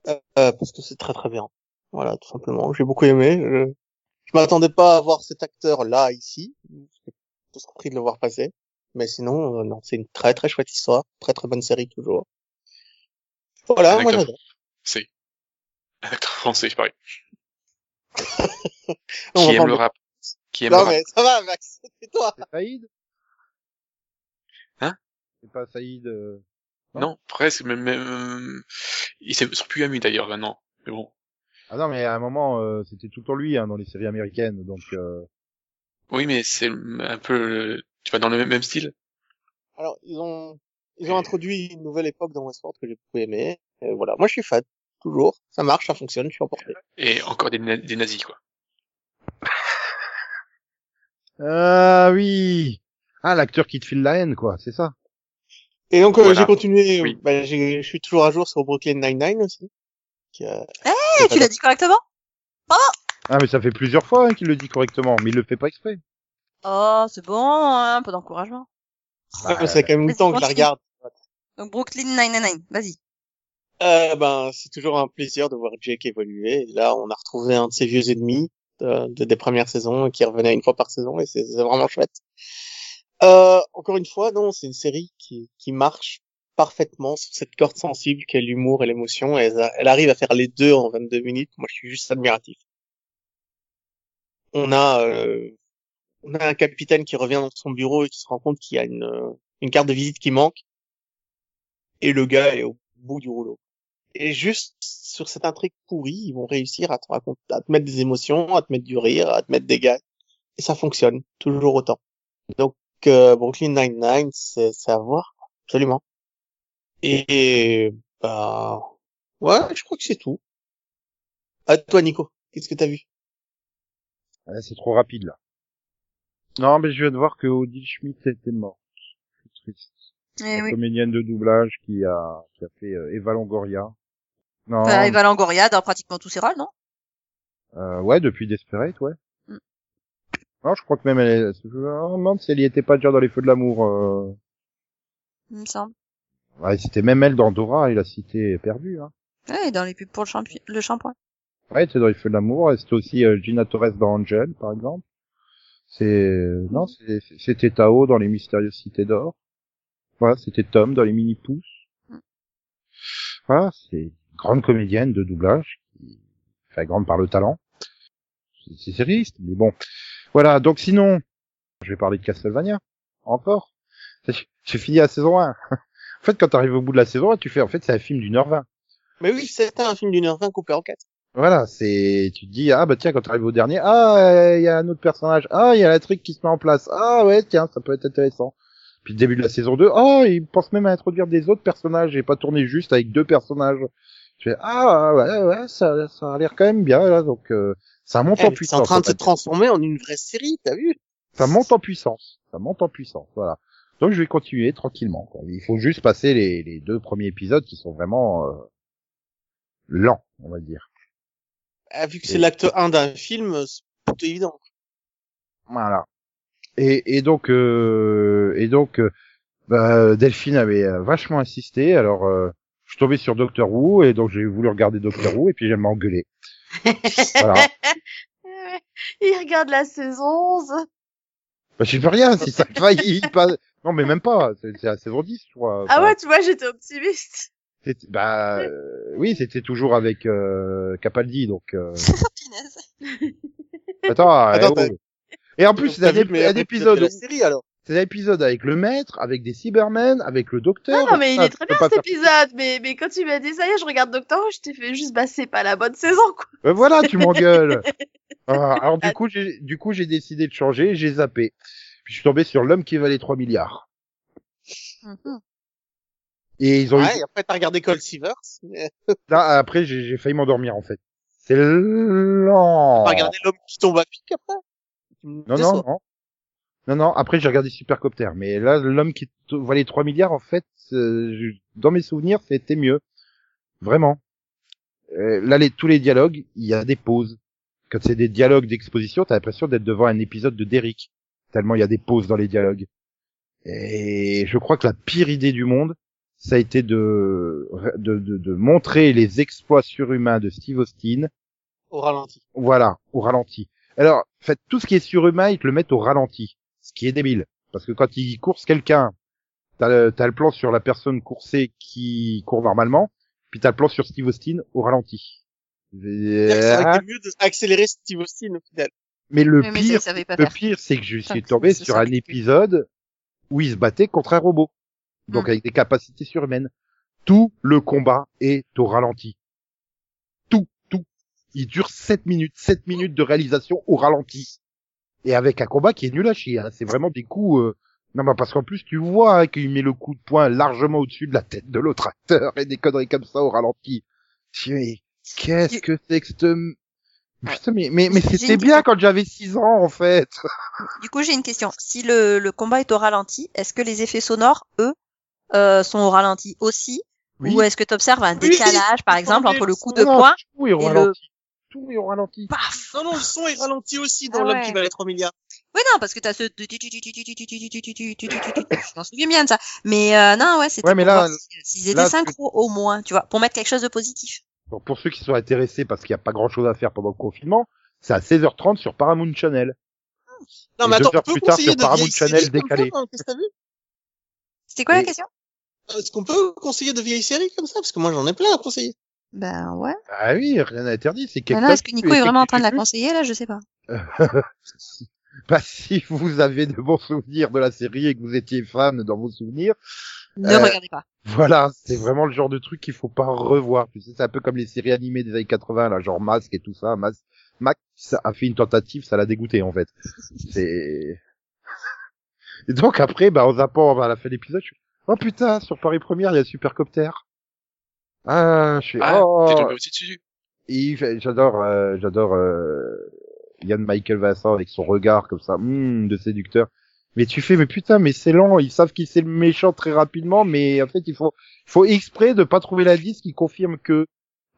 Euh, euh, parce que c'est très très bien. Voilà, tout simplement. J'ai beaucoup aimé. Je, je m'attendais pas à voir cet acteur là, ici. J'étais tout surpris de le voir passer. Mais sinon, euh, non, c'est une très très chouette histoire. Très très bonne série, toujours. Voilà, moi j'adore. C'est un acteur français, je Qui aime le rap. Qui aime le Non rap. mais ça va, Max, c'est toi. C'est Saïd Hein? C'est pas Saïd euh, Non, presque, même, même... Il s'est sur plus ami d'ailleurs, maintenant. Mais bon. Ah non, mais à un moment, euh, c'était tout le temps lui hein, dans les séries américaines, donc... Euh... Oui, mais c'est un peu, le- tu vas dans le même, même style? Alors, ils ont, ils ont introduit une nouvelle époque dans Westworld que j'ai beaucoup aimé. Et voilà. Moi, je suis fan. Toujours. Ça marche, ça fonctionne, je suis emporté. Et encore des, na- des nazis, quoi. Ah oui Ah, l'acteur qui te file la haine, quoi, c'est ça Et donc, euh, Voilà. j'ai continué, Oui. bah, j'ai- je suis toujours à jour sur Brooklyn Nine-Nine aussi. Euh, Eh, tu l'as dit correctement Ah, mais ça fait plusieurs fois hein, qu'il le dit correctement, mais il le fait pas exprès. Oh, c'est bon, hein, un peu d'encouragement. ça fait quand même longtemps que je la regarde. Donc Brooklyn 999, vas-y. Euh, ben, c'est toujours un plaisir de voir Jake évoluer. Là, on a retrouvé un de ses vieux ennemis de, de- des premières saisons qui revenait une fois par saison et c'est vraiment chouette. Euh, encore une fois, non, c'est une série qui, marche parfaitement sur cette corde sensible qu'est l'humour et l'émotion. Elle, arrive à faire les deux en 22 minutes. Moi, je suis juste admiratif. On a, euh, on a un capitaine qui revient dans son bureau et qui se rend compte qu'il y a euh, une carte de visite qui manque. Et le gars est au bout du rouleau. Et juste sur cette intrigue pourrie, ils vont réussir à te raconter, à te mettre des émotions, à te mettre du rire, à te mettre des gags. Et ça fonctionne, toujours autant. Donc, euh, Brooklyn Nine-Nine, c'est c'est à voir, absolument. Et, bah, ouais, je crois que c'est tout. À toi, Nico. Qu'est-ce que t'as vu? Ah, c'est trop rapide, là. Non, mais je viens de voir que Odile Schmidt était morte. C'est triste. Eh la oui. comédienne de doublage qui a, qui a fait euh, Eva Longoria. Non, Bah, Eva Longoria dans pratiquement tous ses rôles, non? Euh, ouais, depuis Desperate, ouais. Mm. Non, je crois que même elle est... Je me demande si elle y était pas déjà dans les feux de l'amour. Euh... Il me semble. Ouais, c'était même elle dans Dora et la cité perdue. Hein. Ouais, dans les pubs pour le, champi- le shampoing. Ouais, c'était dans les feux de l'amour. et C'était aussi euh, Gina Torres dans Angel, par exemple. C'est non, c'est- c'était Tao dans les mystérieuses cités d'or. Voilà, c'était Tom dans les mini pousses. Mm. Voilà, c'est grande comédienne de doublage, qui... enfin grande par le talent. C'est- C'est c'est triste, mais bon. Voilà, donc sinon, je vais parler de Castlevania. Encore. J'ai fini la saison 1. en fait, quand t'arrives au bout de la saison 1, tu fais, en fait, c'est un film d'une heure vingt. Mais oui, c'était un film d'une heure vingt coupé en quatre. Voilà, c'est, tu te dis, ah bah tiens, quand tu arrives au dernier, ah, il y a un autre personnage, ah, il y a la trick qui se met en place, ah ouais, tiens, ça peut être intéressant. Puis le début de la saison 2, oh, ils pensent même à introduire des autres personnages et pas tourner juste avec deux personnages. Fais, ah ouais, ouais, ça, ça a l'air quand même bien, là, donc euh, ça monte en Eh, C'est puissance. en train de se transformer en une vraie série, t'as vu? Ça monte en puissance, ça monte en puissance, voilà. Donc je vais continuer tranquillement. Quoi. Il faut juste passer les, les deux premiers épisodes qui sont vraiment euh, lents, on va dire. Ah, Vu que c'est l'acte 1 d'un film, c'est plutôt évident. Voilà. Et, et donc, euh, et donc, euh, bah, Delphine avait euh, vachement insisté. Alors, euh, je suis tombé sur Doctor Who et donc j'ai voulu regarder Doctor Who et puis elle m'a engueulé. Voilà. Il regarde la saison 11. Bah, j'y peux rien si ça faillit pas. Non, mais même pas. C'est la saison 10, je crois. Ah ouais, tu vois, j'étais optimiste. Bah, euh, oui, c'était toujours avec euh, Capaldi, donc. euh, Punaise. Attends, Attends, eh, oh. Et en plus, c'est un, ép- un épisode. de la série, alors. C'est un épisode avec le maître, avec des Cybermen, avec le docteur. Ah non, mais il Ah, est très bien cet épisode. Mais, mais quand tu m'as dit ça y est, je regarde Doctor Who, je t'ai fait juste, bah, c'est pas la bonne saison, quoi. Ben voilà, tu m'engueules. Ah, alors du coup, j'ai du coup j'ai décidé de changer, j'ai zappé. Puis je suis tombé sur l'homme qui valait 3 milliards. Mhm. Et ils ont Ouais, eu... et après t'as regardé Cold mais Là, après j'ai j'ai failli m'endormir en fait. C'est lent. T'as regardé l'homme qui tombe à pic après? Non non non. Non non, après j'ai regardé Supercopter, mais là l'homme qui t- valait 3 milliards en fait euh, dans mes souvenirs, c'était mieux. Vraiment. Euh, là les tous les dialogues, il y a des pauses. Quand c'est des dialogues d'exposition, t'as l'impression d'être devant un épisode de Derrick. Tellement il y a des pauses dans les dialogues. Et je crois que la pire idée du monde, ça a été de, de, de, de montrer les exploits surhumains de Steve Austin, Au ralenti. voilà, au ralenti. Alors, en fait, tout ce qui est surhumain, ils te le mettent au ralenti, ce qui est débile. Parce que quand ils coursent quelqu'un, t'as le, t'as le plan sur la personne coursée qui court normalement, puis t'as le plan sur Steve Austin au ralenti. Ça aurait Euh, été mieux d'accélérer Steve Austin au final. Mais le mais pire, le faire. pire, c'est que je suis Enfin, tombé sur un épisode où il se battait contre un robot. Donc Mm. avec des capacités surhumaines. Tout le combat est au ralenti. Tout, tout. Il dure 7 minutes, 7 minutes de réalisation au ralenti. Et avec un combat qui est nul à chier. hein. C'est vraiment des coups... euh, Non, bah parce qu'en plus, tu vois hein, qu'il met le coup de poing largement au-dessus de la tête de l'autre acteur et des conneries comme ça au ralenti. Mais qu'est-ce que c'est que cette... Putain, mais, mais, mais c'était bien quand j'avais 6 ans, en fait. Du coup, j'ai une question. Si le, le combat est au ralenti, est-ce que les effets sonores, eux, euh, sont au ralenti aussi? Oui. Ou est-ce que tu observes un Oui, décalage, par exemple, entre le le coup de poing et ralenti. Tout est au ralenti. Paf Non, non, le son est ralenti aussi dans Ah l'homme ouais. qui valait 3 milliards. Oui, non, parce que t'as ce... Je m'en souviens bien de ça. Mais euh, non, ouais, c'était Ouais, mais là- s'ils étaient là, synchro au moins, tu vois, pour mettre quelque chose de positif. Donc, pour ceux qui sont intéressés parce qu'il n'y a pas grand chose à faire pendant le confinement, c'est à 16h30 sur Paramount Channel. Non, Et mais deux attends, heures on peut plus tard, sur Paramount Channel décalé. hein, C'était quoi la question Est-ce qu'on peut conseiller de vieilles séries comme ça Parce que moi, j'en ai plein à conseiller. Ben ouais. Ah oui, rien n'est interdit. C'est quelque là, est-ce que Nico est vraiment en train de la conseiller, là? Je sais pas. Bah, si vous avez de bons souvenirs de la série et que vous étiez fan dans vos souvenirs, Ne Euh, regardez pas. voilà, c'est vraiment le genre de truc qu'il faut pas revoir. Tu sais, c'est un peu comme les séries animées des années 80, là, genre Mask et tout ça. Mask, Max a fait une tentative, ça l'a dégoûté, en fait. C'est... Et donc après, bah, en zappant à la fin de l'épisode, je suis, oh putain, sur Paris Première, il y a Supercopter. Ah, je suis, Ah, oh, t'es tombé aussi dessus. j'adore, euh, j'adore euh, Yann Michael Vincent avec son regard comme ça, hum, de séducteur. Mais tu fais, mais putain, mais c'est lent. Ils savent qui c'est le méchant très rapidement, mais en fait, il faut, il faut exprès de pas trouver l'indice qui confirme que.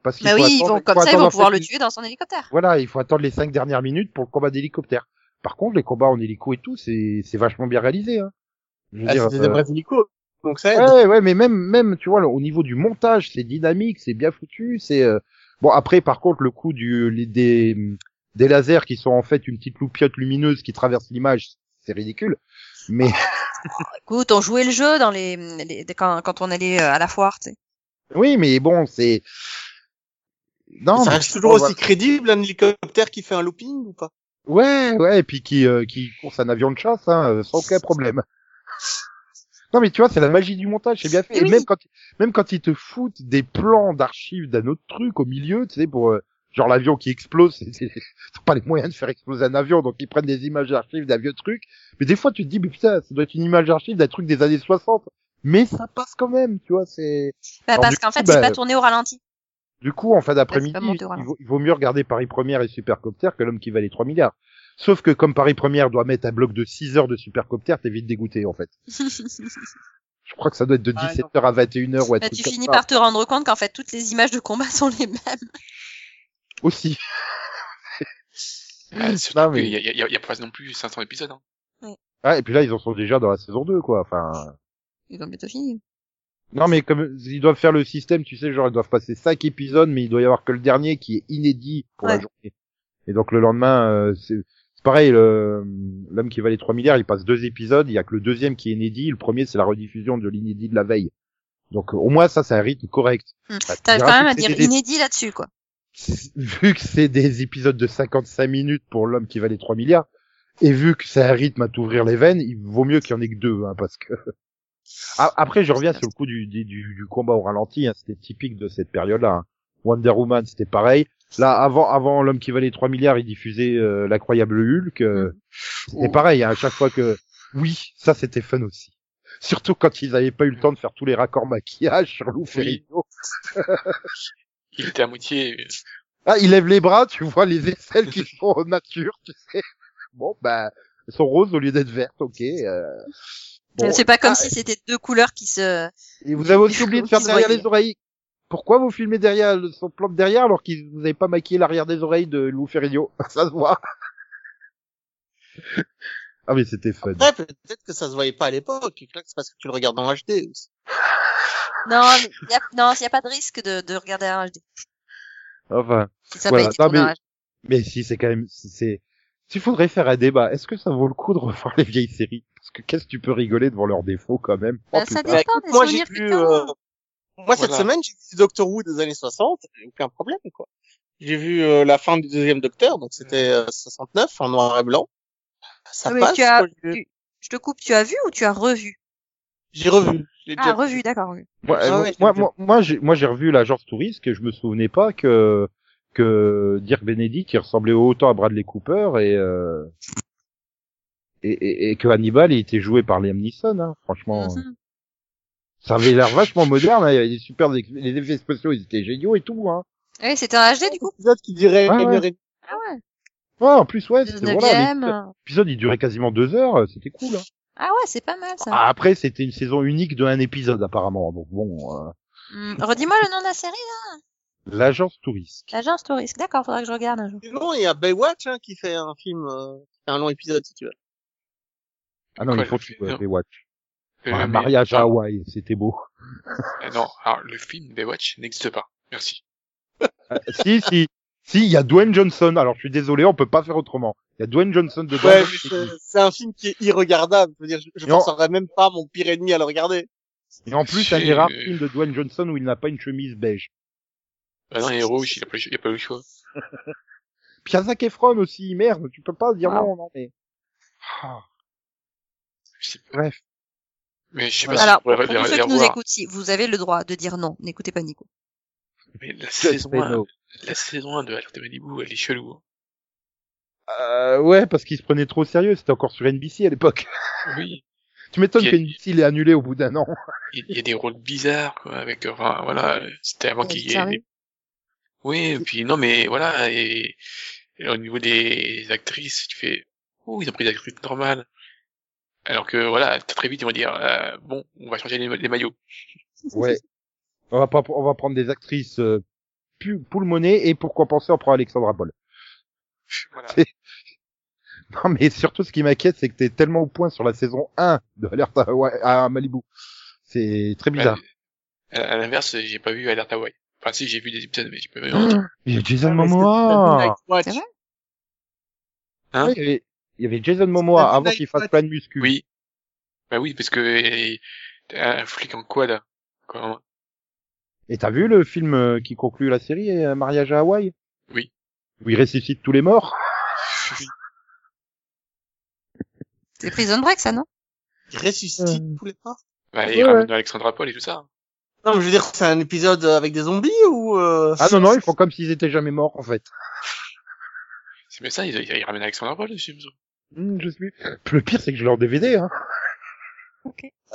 Parce qu'il Bah faut oui, ils vont, comme faut ça, ils vont pouvoir fait, le tuer dans son hélicoptère. Voilà, il faut attendre les cinq dernières minutes pour le combat d'hélicoptère. Par contre, les combats en hélico et tout, c'est, c'est vachement bien réalisé. Hein. Je veux Ah, dire, c'était des euh, vrais hélicos. Donc ça aide. Ouais, ouais, mais même, même, tu vois, au niveau du montage, c'est dynamique, c'est bien foutu, c'est euh, bon. Après, par contre, le coup du les- des des lasers qui sont en fait une petite loupiote lumineuse qui traverse l'image, c'est ridicule. Mais Écoute, on jouait le jeu dans les, les- quand, quand on allait euh, à la foire, tu sais. oui, mais bon, c'est non. ça reste toujours aussi crédible un hélicoptère qui fait un looping ou pas? Ouais, ouais, et puis qui euh, qui course un avion de chasse, hein, euh, sans aucun problème. Non mais tu vois, c'est la magie du montage, c'est bien fait. Et même quand même quand ils te foutent des plans d'archives d'un autre truc au milieu, tu sais, pour euh, genre l'avion qui explose, c'est, ils pas les moyens de faire exploser un avion, donc ils prennent des images d'archives d'un vieux truc. Mais des fois, tu te dis, mais putain, ça doit être une image d'archive d'un truc des années 60. Mais ça passe quand même, tu vois, c'est... Bah, parce qu'en fait, bah, c'est pas tourné au ralenti. Du coup, en fin d'après-midi, Bah, il il vaut mieux regarder Paris Première et Supercopter que l'homme qui valait 3 milliards. Sauf que comme Paris Première doit mettre un bloc de 6 heures de Supercopter, t'es vite dégoûté, en fait. Je crois que ça doit être de Ah, 17h à 21h ou un Bah, tu finis par te rendre compte qu'en fait, toutes les images de combat sont les mêmes. Aussi. Ah, Non, mais- y a, il y, a, il y a pas non plus 500 épisodes. Hein. Ah, et puis là, ils en sont déjà dans la saison 2, quoi. Enfin, Ils ont bientôt fini. non, mais comme ils doivent faire le système, tu sais, genre, ils doivent passer 5 épisodes, mais il doit y avoir que le dernier qui est inédit pour la Ouais. journée. Et donc, le lendemain, euh, pareil, l'homme qui valait 3 milliards, il passe deux épisodes, il y a que le deuxième qui est inédit, le premier, c'est la rediffusion de l'inédit de la veille. Donc, au moins, ça, c'est un rythme correct. Bah, T'arrives diras quand même à dire des- inédit là-dessus, quoi. vu que c'est des épisodes de 55 minutes pour l'homme qui valait 3 milliards, et vu que c'est un rythme à t'ouvrir les veines, il vaut mieux qu'il y en ait que deux, hein, parce que... Après, je reviens sur le coup du- du combat au ralenti, hein, c'était typique de cette période-là. hein. Wonder Woman, c'était pareil. Là, avant, avant l'homme qui valait 3 milliards, il diffusait euh, l'incroyable Hulk. euh, C'était pareil, hein, à chaque fois que... Oui, ça c'était fun aussi. Surtout quand ils avaient pas eu le temps de faire tous les raccords maquillage sur Lou Ferrigno. Il était à moitié. euh, Ah, il lève les bras, tu vois les aisselles qui sont en nature, tu sais. Bon, bah, elles sont roses au lieu d'être vertes, ok. euh. Bon, c'est pas comme ah, si c'était deux couleurs qui se... Et vous avez aussi oublié de faire derrière les oreilles. Pourquoi vous filmez derrière son plan de derrière alors que vous n'avez pas maquillé l'arrière des oreilles de Lou Ferrigno? Ça se voit. ah mais c'était fun. Après, peut-être que ça se voyait pas à l'époque. C'est parce que tu le regardes en HD aussi. Non, mais y a, non, y a pas de risque de, de regarder un HD. Enfin, ça Voilà. Non, en mais- mais si c'est quand même, si c'est, s'il faudrait faire un débat, est-ce que ça vaut le coup de revoir les vieilles séries? Parce que qu'est-ce que tu peux rigoler devant leurs défauts quand même? Oh, Bah, ça. Bah, dépend écoute, des moi, j'ai vu, euh, moi, cette semaine, j'ai vu Doctor Who des années 60, et aucun problème, quoi. J'ai vu euh, la fin du deuxième Docteur, donc c'était euh, 69, en noir et blanc. Ça Ah, mais passe, tu as- quoi, j'ai- tu- Je te coupe, tu as vu ou tu as revu? J'ai revu. Ah, déjà revu, d'accord, revu. Moi, Ah euh, ouais, moi, moi, moi, j'ai, moi, j'ai revu l'agence touriste que je me souvenais pas que que Dirk Benedict il ressemblait autant à Bradley Cooper et euh, et, et, et que Hannibal il était joué par Liam Neeson. Hein, franchement, Mhm. Ça avait l'air vachement moderne. hein, il y avait des super les effets spéciaux, ils étaient géniaux et tout. Hein. Oui, c'était en HD du coup. épisode qui dirait Ouais, une ouais. et Ah ouais. Ouais, en plus ouais, c'était voilà. 9 L'épisode il durait quasiment deux heures, euh, c'était cool. Hein. Ah ouais, c'est pas mal ça. Ah, après c'était une saison unique de un épisode apparemment. Donc bon, euh, Hmm, Redis-moi le nom de la série, l'agence touriste. l'agence touriste. D'accord, faudra que je regarde un jour. Sinon, il y a Baywatch, hein, qui fait un film, euh, un long épisode, si tu veux. Ah non, il faut que tu non. Baywatch. Euh, mais- mariage à ah, Hawaï, c'était beau. euh, non, alors le film Baywatch n'existe pas. Merci. Euh, si, si, si, il y a Dwayne Johnson. Alors, je suis désolé, on peut pas faire autrement. Il y a Dwayne Johnson dedans. Ouais, c'est un film qui est irregardable. Je veux dire, je, forcerais même pas mon pire ennemi à le regarder. Et en plus, un des rares films de Dwayne Johnson où il n'a pas une chemise beige. Bah non, il est rouge, il a pas, il a pas eu le choix. Puis Zac Efron aussi, merde, tu peux pas dire Wow. non, non, mais... Ah, bref. Mais je sais pas si Alors, je pourrais pour tous ceux qui nous écoutent, si vous avez le droit de dire non, n'écoutez pas Nico. Mais la saison, say 1, no. la saison 1 de Alerte Malibu, elle est chelou. hein. Euh, ouais, parce qu'il se prenait trop au sérieux, c'était encore sur NBC à l'époque. Oui. tu m'étonnes que NBC l'ait annulé au bout d'un an. Il y a des rôles bizarres, quoi, avec, enfin, voilà, c'était avant qu'il y ait... Oui, et puis, non, mais voilà, et, et au niveau des actrices, tu fais, oh, ils ont pris des actrices normales. Alors que, voilà, très vite, ils vont dire, euh, bon, on va changer les, les maillots. Ouais. on va pas, on va prendre des actrices, euh, pu- et pour compenser, on prend Alexandra Paul. Voilà. Non, mais surtout, ce qui m'inquiète, c'est que t'es tellement au point sur la saison 1 de Alerte à, Hawaii- à Malibu. C'est très bizarre. À, à l'inverse, j'ai pas vu Alerte Hawaii. Enfin, si, j'ai vu des épisodes, mais j'ai pas vu. Il y a Jason Ah, Momoa. Hein Ouais, il, y avait, Jason Momoa avant qu'il fasse plein de muscu. Oui. Bah oui, parce que, euh, t'es un flic en quad, quoi. Et t'as vu le film euh, qui conclut la série, euh, Mariage à Hawaï? Oui. Où il ressuscite tous les morts C'est Prison Break, ça, non? Il ressuscite tous les pas. Bah, il Ouais, ramène Alexandra Paul et tout ça. Non, mais je veux dire, c'est un épisode avec des zombies ou euh... Ah non, non, ils font comme s'ils étaient jamais morts, en fait. C'est mais ça, ils, ils, ils ramènent Alexandre Paul dessus. Hmm, je suis. Le pire, c'est que je l'ai en DVD, hein.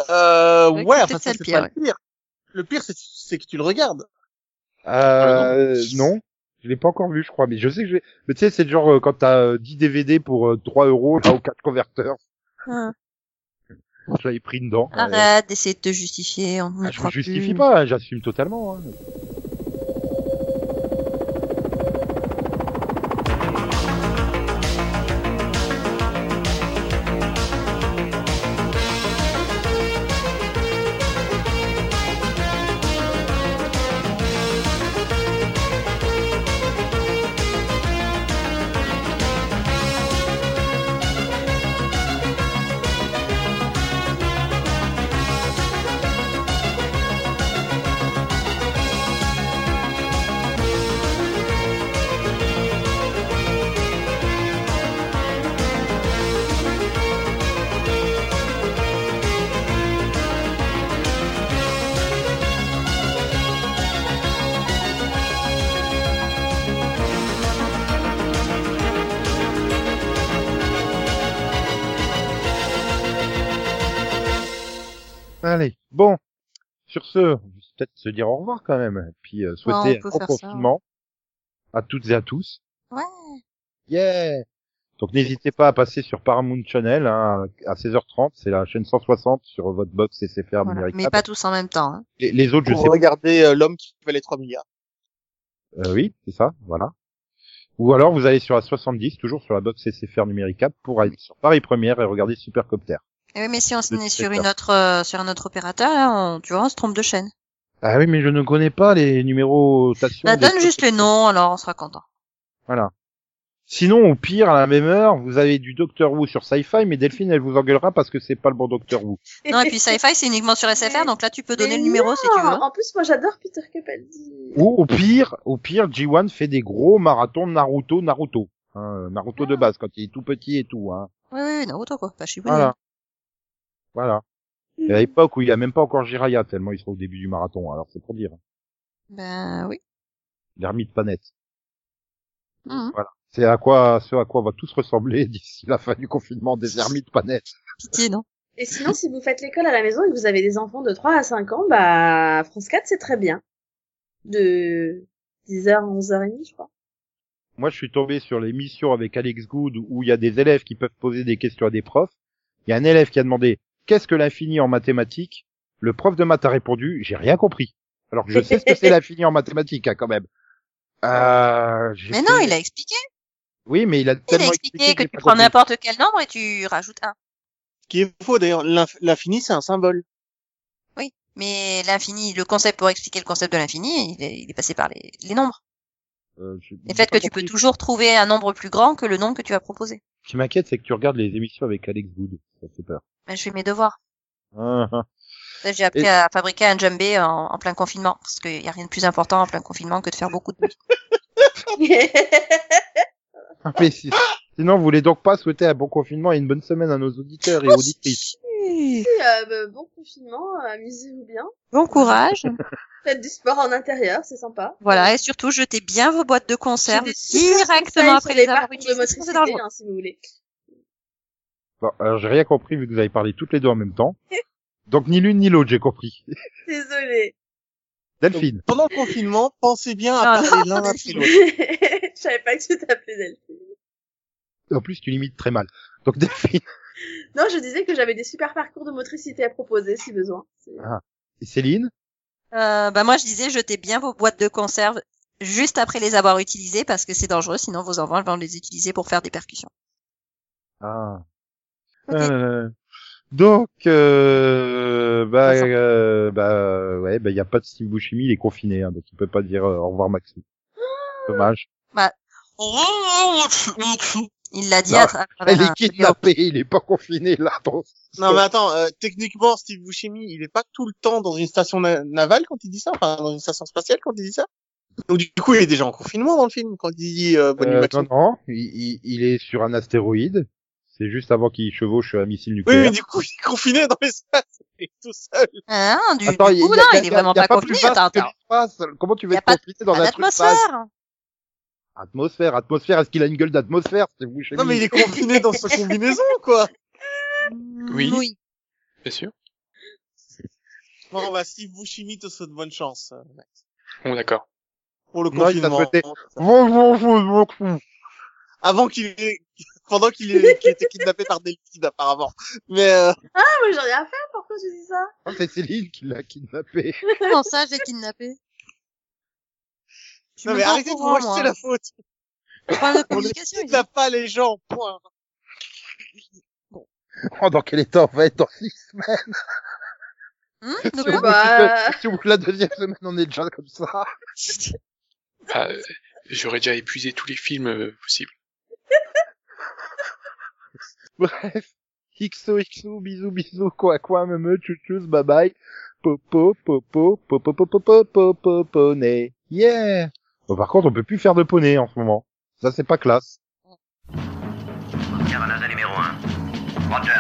Euh, Ouais, ouais, c'est enfin, ça, c'est pire, pas le pire. Le pire, c'est c'est que tu le regardes. Euh, non. Je l'ai pas encore vu, je crois, mais je sais que je vais... Mais tu sais, c'est le genre, euh, quand t'as euh, 10 DVD pour euh, 3 euros, là, ou 4 converteurs. Ah. Je l'avais pris dedans. Euh, Arrête d'essayer de te justifier. On ne ah, je me justifie plus. pas, hein, j'assume totalement. Hein. Sur ce, on va peut-être se dire au revoir quand même. Puis euh, souhaiter on peut un bon ça. confinement à toutes et à tous. Ouais. Yeah Donc n'hésitez pas à passer sur Paramount Channel hein, à 16h30, c'est la chaîne 160 sur votre box SFR Voilà. numérique. Mais pas tous en même temps. Hein. Les, les autres, je Pour sais pas. regarder euh, l'homme qui valait 3 milliards. Euh, oui, c'est ça, voilà. Ou alors vous allez sur la 70, toujours sur la box SFR numérique pour aller sur Paris Première et regarder Supercopter. Eh oui, mais si on se met sur une autre, euh, sur un autre opérateur, là, on, tu vois, on se trompe de chaîne. Ah oui, mais je ne connais pas les numérotations. Bah, des- donne juste les noms, alors on sera content. Voilà. Sinon, au pire, à la même heure, vous avez du Doctor Who sur Sci-Fi, mais Delphine, elle vous engueulera parce que c'est pas le bon Doctor Who. Non, et puis Sci-Fi, c'est uniquement sur SFR, donc là, tu peux donner Mais le numéro si tu non, veux. En plus, moi, j'adore Peter Capaldi. Ou au pire, au pire, G1 fait des gros marathons Naruto, Naruto. Hein, Naruto de base, quand il est tout petit et tout. Hein. Oui, oui, Naruto, quoi. Pas Shibuya. Voilà. Voilà. Et à l'époque où il y a même pas encore Jiraya, tellement il sera au début du marathon, alors c'est pour dire. Ben, oui. L'ermite panette. Mhm. Voilà. C'est à quoi, ce à quoi on va tous ressembler d'ici la fin du confinement des ermites panettes. Pitié, non? Et sinon, si vous faites l'école à la maison et que vous avez des enfants de 3 à 5 ans, bah, France 4, c'est très bien. De 10h à 11h30, je crois. Moi, je suis tombé sur l'émission avec Alex Good où il y a des élèves qui peuvent poser des questions à des profs. Il y a un élève qui a demandé qu'est-ce que l'infini en mathématiques? Le prof de maths a répondu j'ai rien compris. Alors que je sais ce que c'est l'infini en mathématiques hein, quand même. Euh, j'ai Mais fait- non, il a expliqué. Oui, mais il a Il a tellement expliqué que tu prends n'importe quel nombre et tu rajoutes un. Ce qui est faux d'ailleurs, l'inf- l'infini c'est un symbole. Oui. Mais l'infini, le concept pour expliquer le concept de l'infini, il est, il est passé par les, les nombres. Euh, Le fait que tu peux toujours trouver un nombre plus grand que le nombre que tu vas proposer. Ce qui m'inquiète, c'est que tu regardes les émissions avec Alex Good. Ça fait peur. Ben, je fais mes devoirs. Ah, ah. J'ai appris Et- à fabriquer un djembé en, en plein confinement, parce qu'il y a rien de plus important en plein confinement que de faire beaucoup de bruit. Mais si- sinon, vous voulez donc pas souhaiter un bon confinement et une bonne semaine à nos auditeurs et auditrices. Euh, bah, bon confinement, amusez-vous bien. Bon courage. Faites du sport en intérieur, c'est sympa. Voilà, et surtout, jetez bien vos boîtes de conserve directement après les avoir utilisées, dangereux. motricité, hein, si vous voulez. Bon, alors j'ai rien compris vu que vous avez parlé toutes les deux en même temps. Donc ni l'une ni l'autre, j'ai compris. Désolée. Delphine. Donc, pendant le confinement, pensez bien à Non, parler l'un après l'autre. je savais pas que tu t'appelais Delphine. En plus, tu limites très mal. Donc Delphine Non, je disais que j'avais des super parcours de motricité à proposer, si besoin. C'est- et Céline? Euh, bah moi, je disais, jetez bien vos boîtes de conserve juste après les avoir utilisées, parce que c'est dangereux, sinon vos enfants vont les utiliser pour faire des percussions. Ah. Euh, donc, euh, bah, euh, bah, ouais, bah, y a pas de Steve Buscemi, il est confiné, hein, donc il peut pas dire euh, au revoir Maxou. Dommage. Il l'a dit Non, à, tra- à travers Elle est kidnappée, il est pas confiné là. donc- Non mais attends, euh, techniquement Steve Buscemi, il est pas tout le temps dans une station na- navale quand il dit ça, enfin dans une station spatiale quand il dit ça. Donc du coup, il est déjà en confinement dans le film quand il dit euh, Bonnie Euh, non, non, il, il- il est sur un astéroïde. C'est juste avant qu'il chevauche un missile Oui, nucléaire. mais du coup, il est confiné dans l'espace. Il est tout seul. Hein, du, Attends, du coup, a- non, a- il est vraiment pas plus confiné. vaste Attends, que attends. l'espace. Comment tu veux être pas confiné dans Pas un truc. Atmosphère, atmosphère. Est-ce qu'il a une gueule d'atmosphère C'est vous chez Non, mais il est confiné dans sa combinaison, quoi. Oui. Oui. Bien sûr. Bon, bah, Steve Buscemi te souhaite bonne chance. Bon, d'accord. Pour le Non, il t'a confinement. souhaité- Bonjour, Avant qu'il ait, pendant qu'il ait, qu'il ait été kidnappé par Delphine, apparemment. Mais, euh, Ah, mais j'ai rien fait, pourquoi tu dis ça? Oh, C'est Céline qui l'a kidnappé. Comment ça, j'ai kidnappé Je non, mais arrêtez de rejeter la faute. On ne pas les gens, point. Oh, dans quel état on va être dans six semaines Hum, Si Bah. de la deuxième semaine, on est déjà comme ça. Bah, euh, J'aurais déjà épuisé tous les films euh, possibles. Bref. XOXO, bisous, bisous, quoi, quoi, me, me, chouchous, bye bye. Popo, popo, popo, popo, popo, popo, poney. Yeah! Par contre, on peut plus faire de poney en ce moment. Ça, c'est pas classe. Oscar NASA numéro 1. Roger.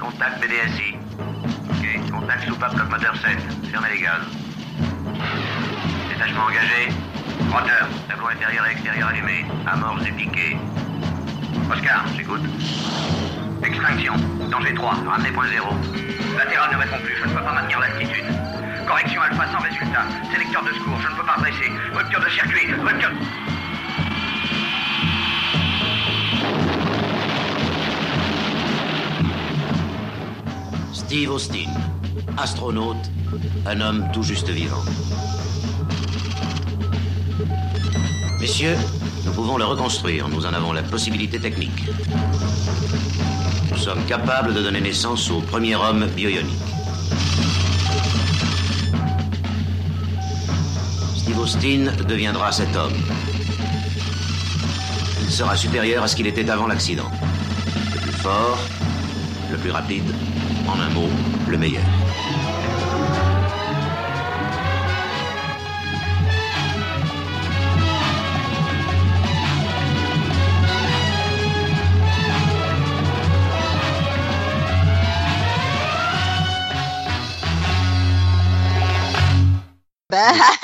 Contact BDSI. Ok. Contact soupape comme moteur 7. Fermez les gaz. Détachement engagé. Roger. Tableau intérieur et extérieur allumé. Amorce et piqué. Oscar, j'écoute. Extinction. Danger 3. Ramenez point 0. Latéral ne répond plus. Je ne peux pas maintenir l'altitude. Correction alpha sans résultat. Sélecteur de secours. Je ne peux pas dresser. Rupture de circuit. Rupture. Steve Austin, astronaute, un homme tout juste vivant. Messieurs, nous pouvons le reconstruire, nous en avons la possibilité technique. Nous sommes capables de donner naissance au premier homme bioionique. Steve deviendra cet homme. Il sera supérieur à ce qu'il était avant l'accident. Le plus fort, le plus rapide, en un mot, le meilleur. Bah,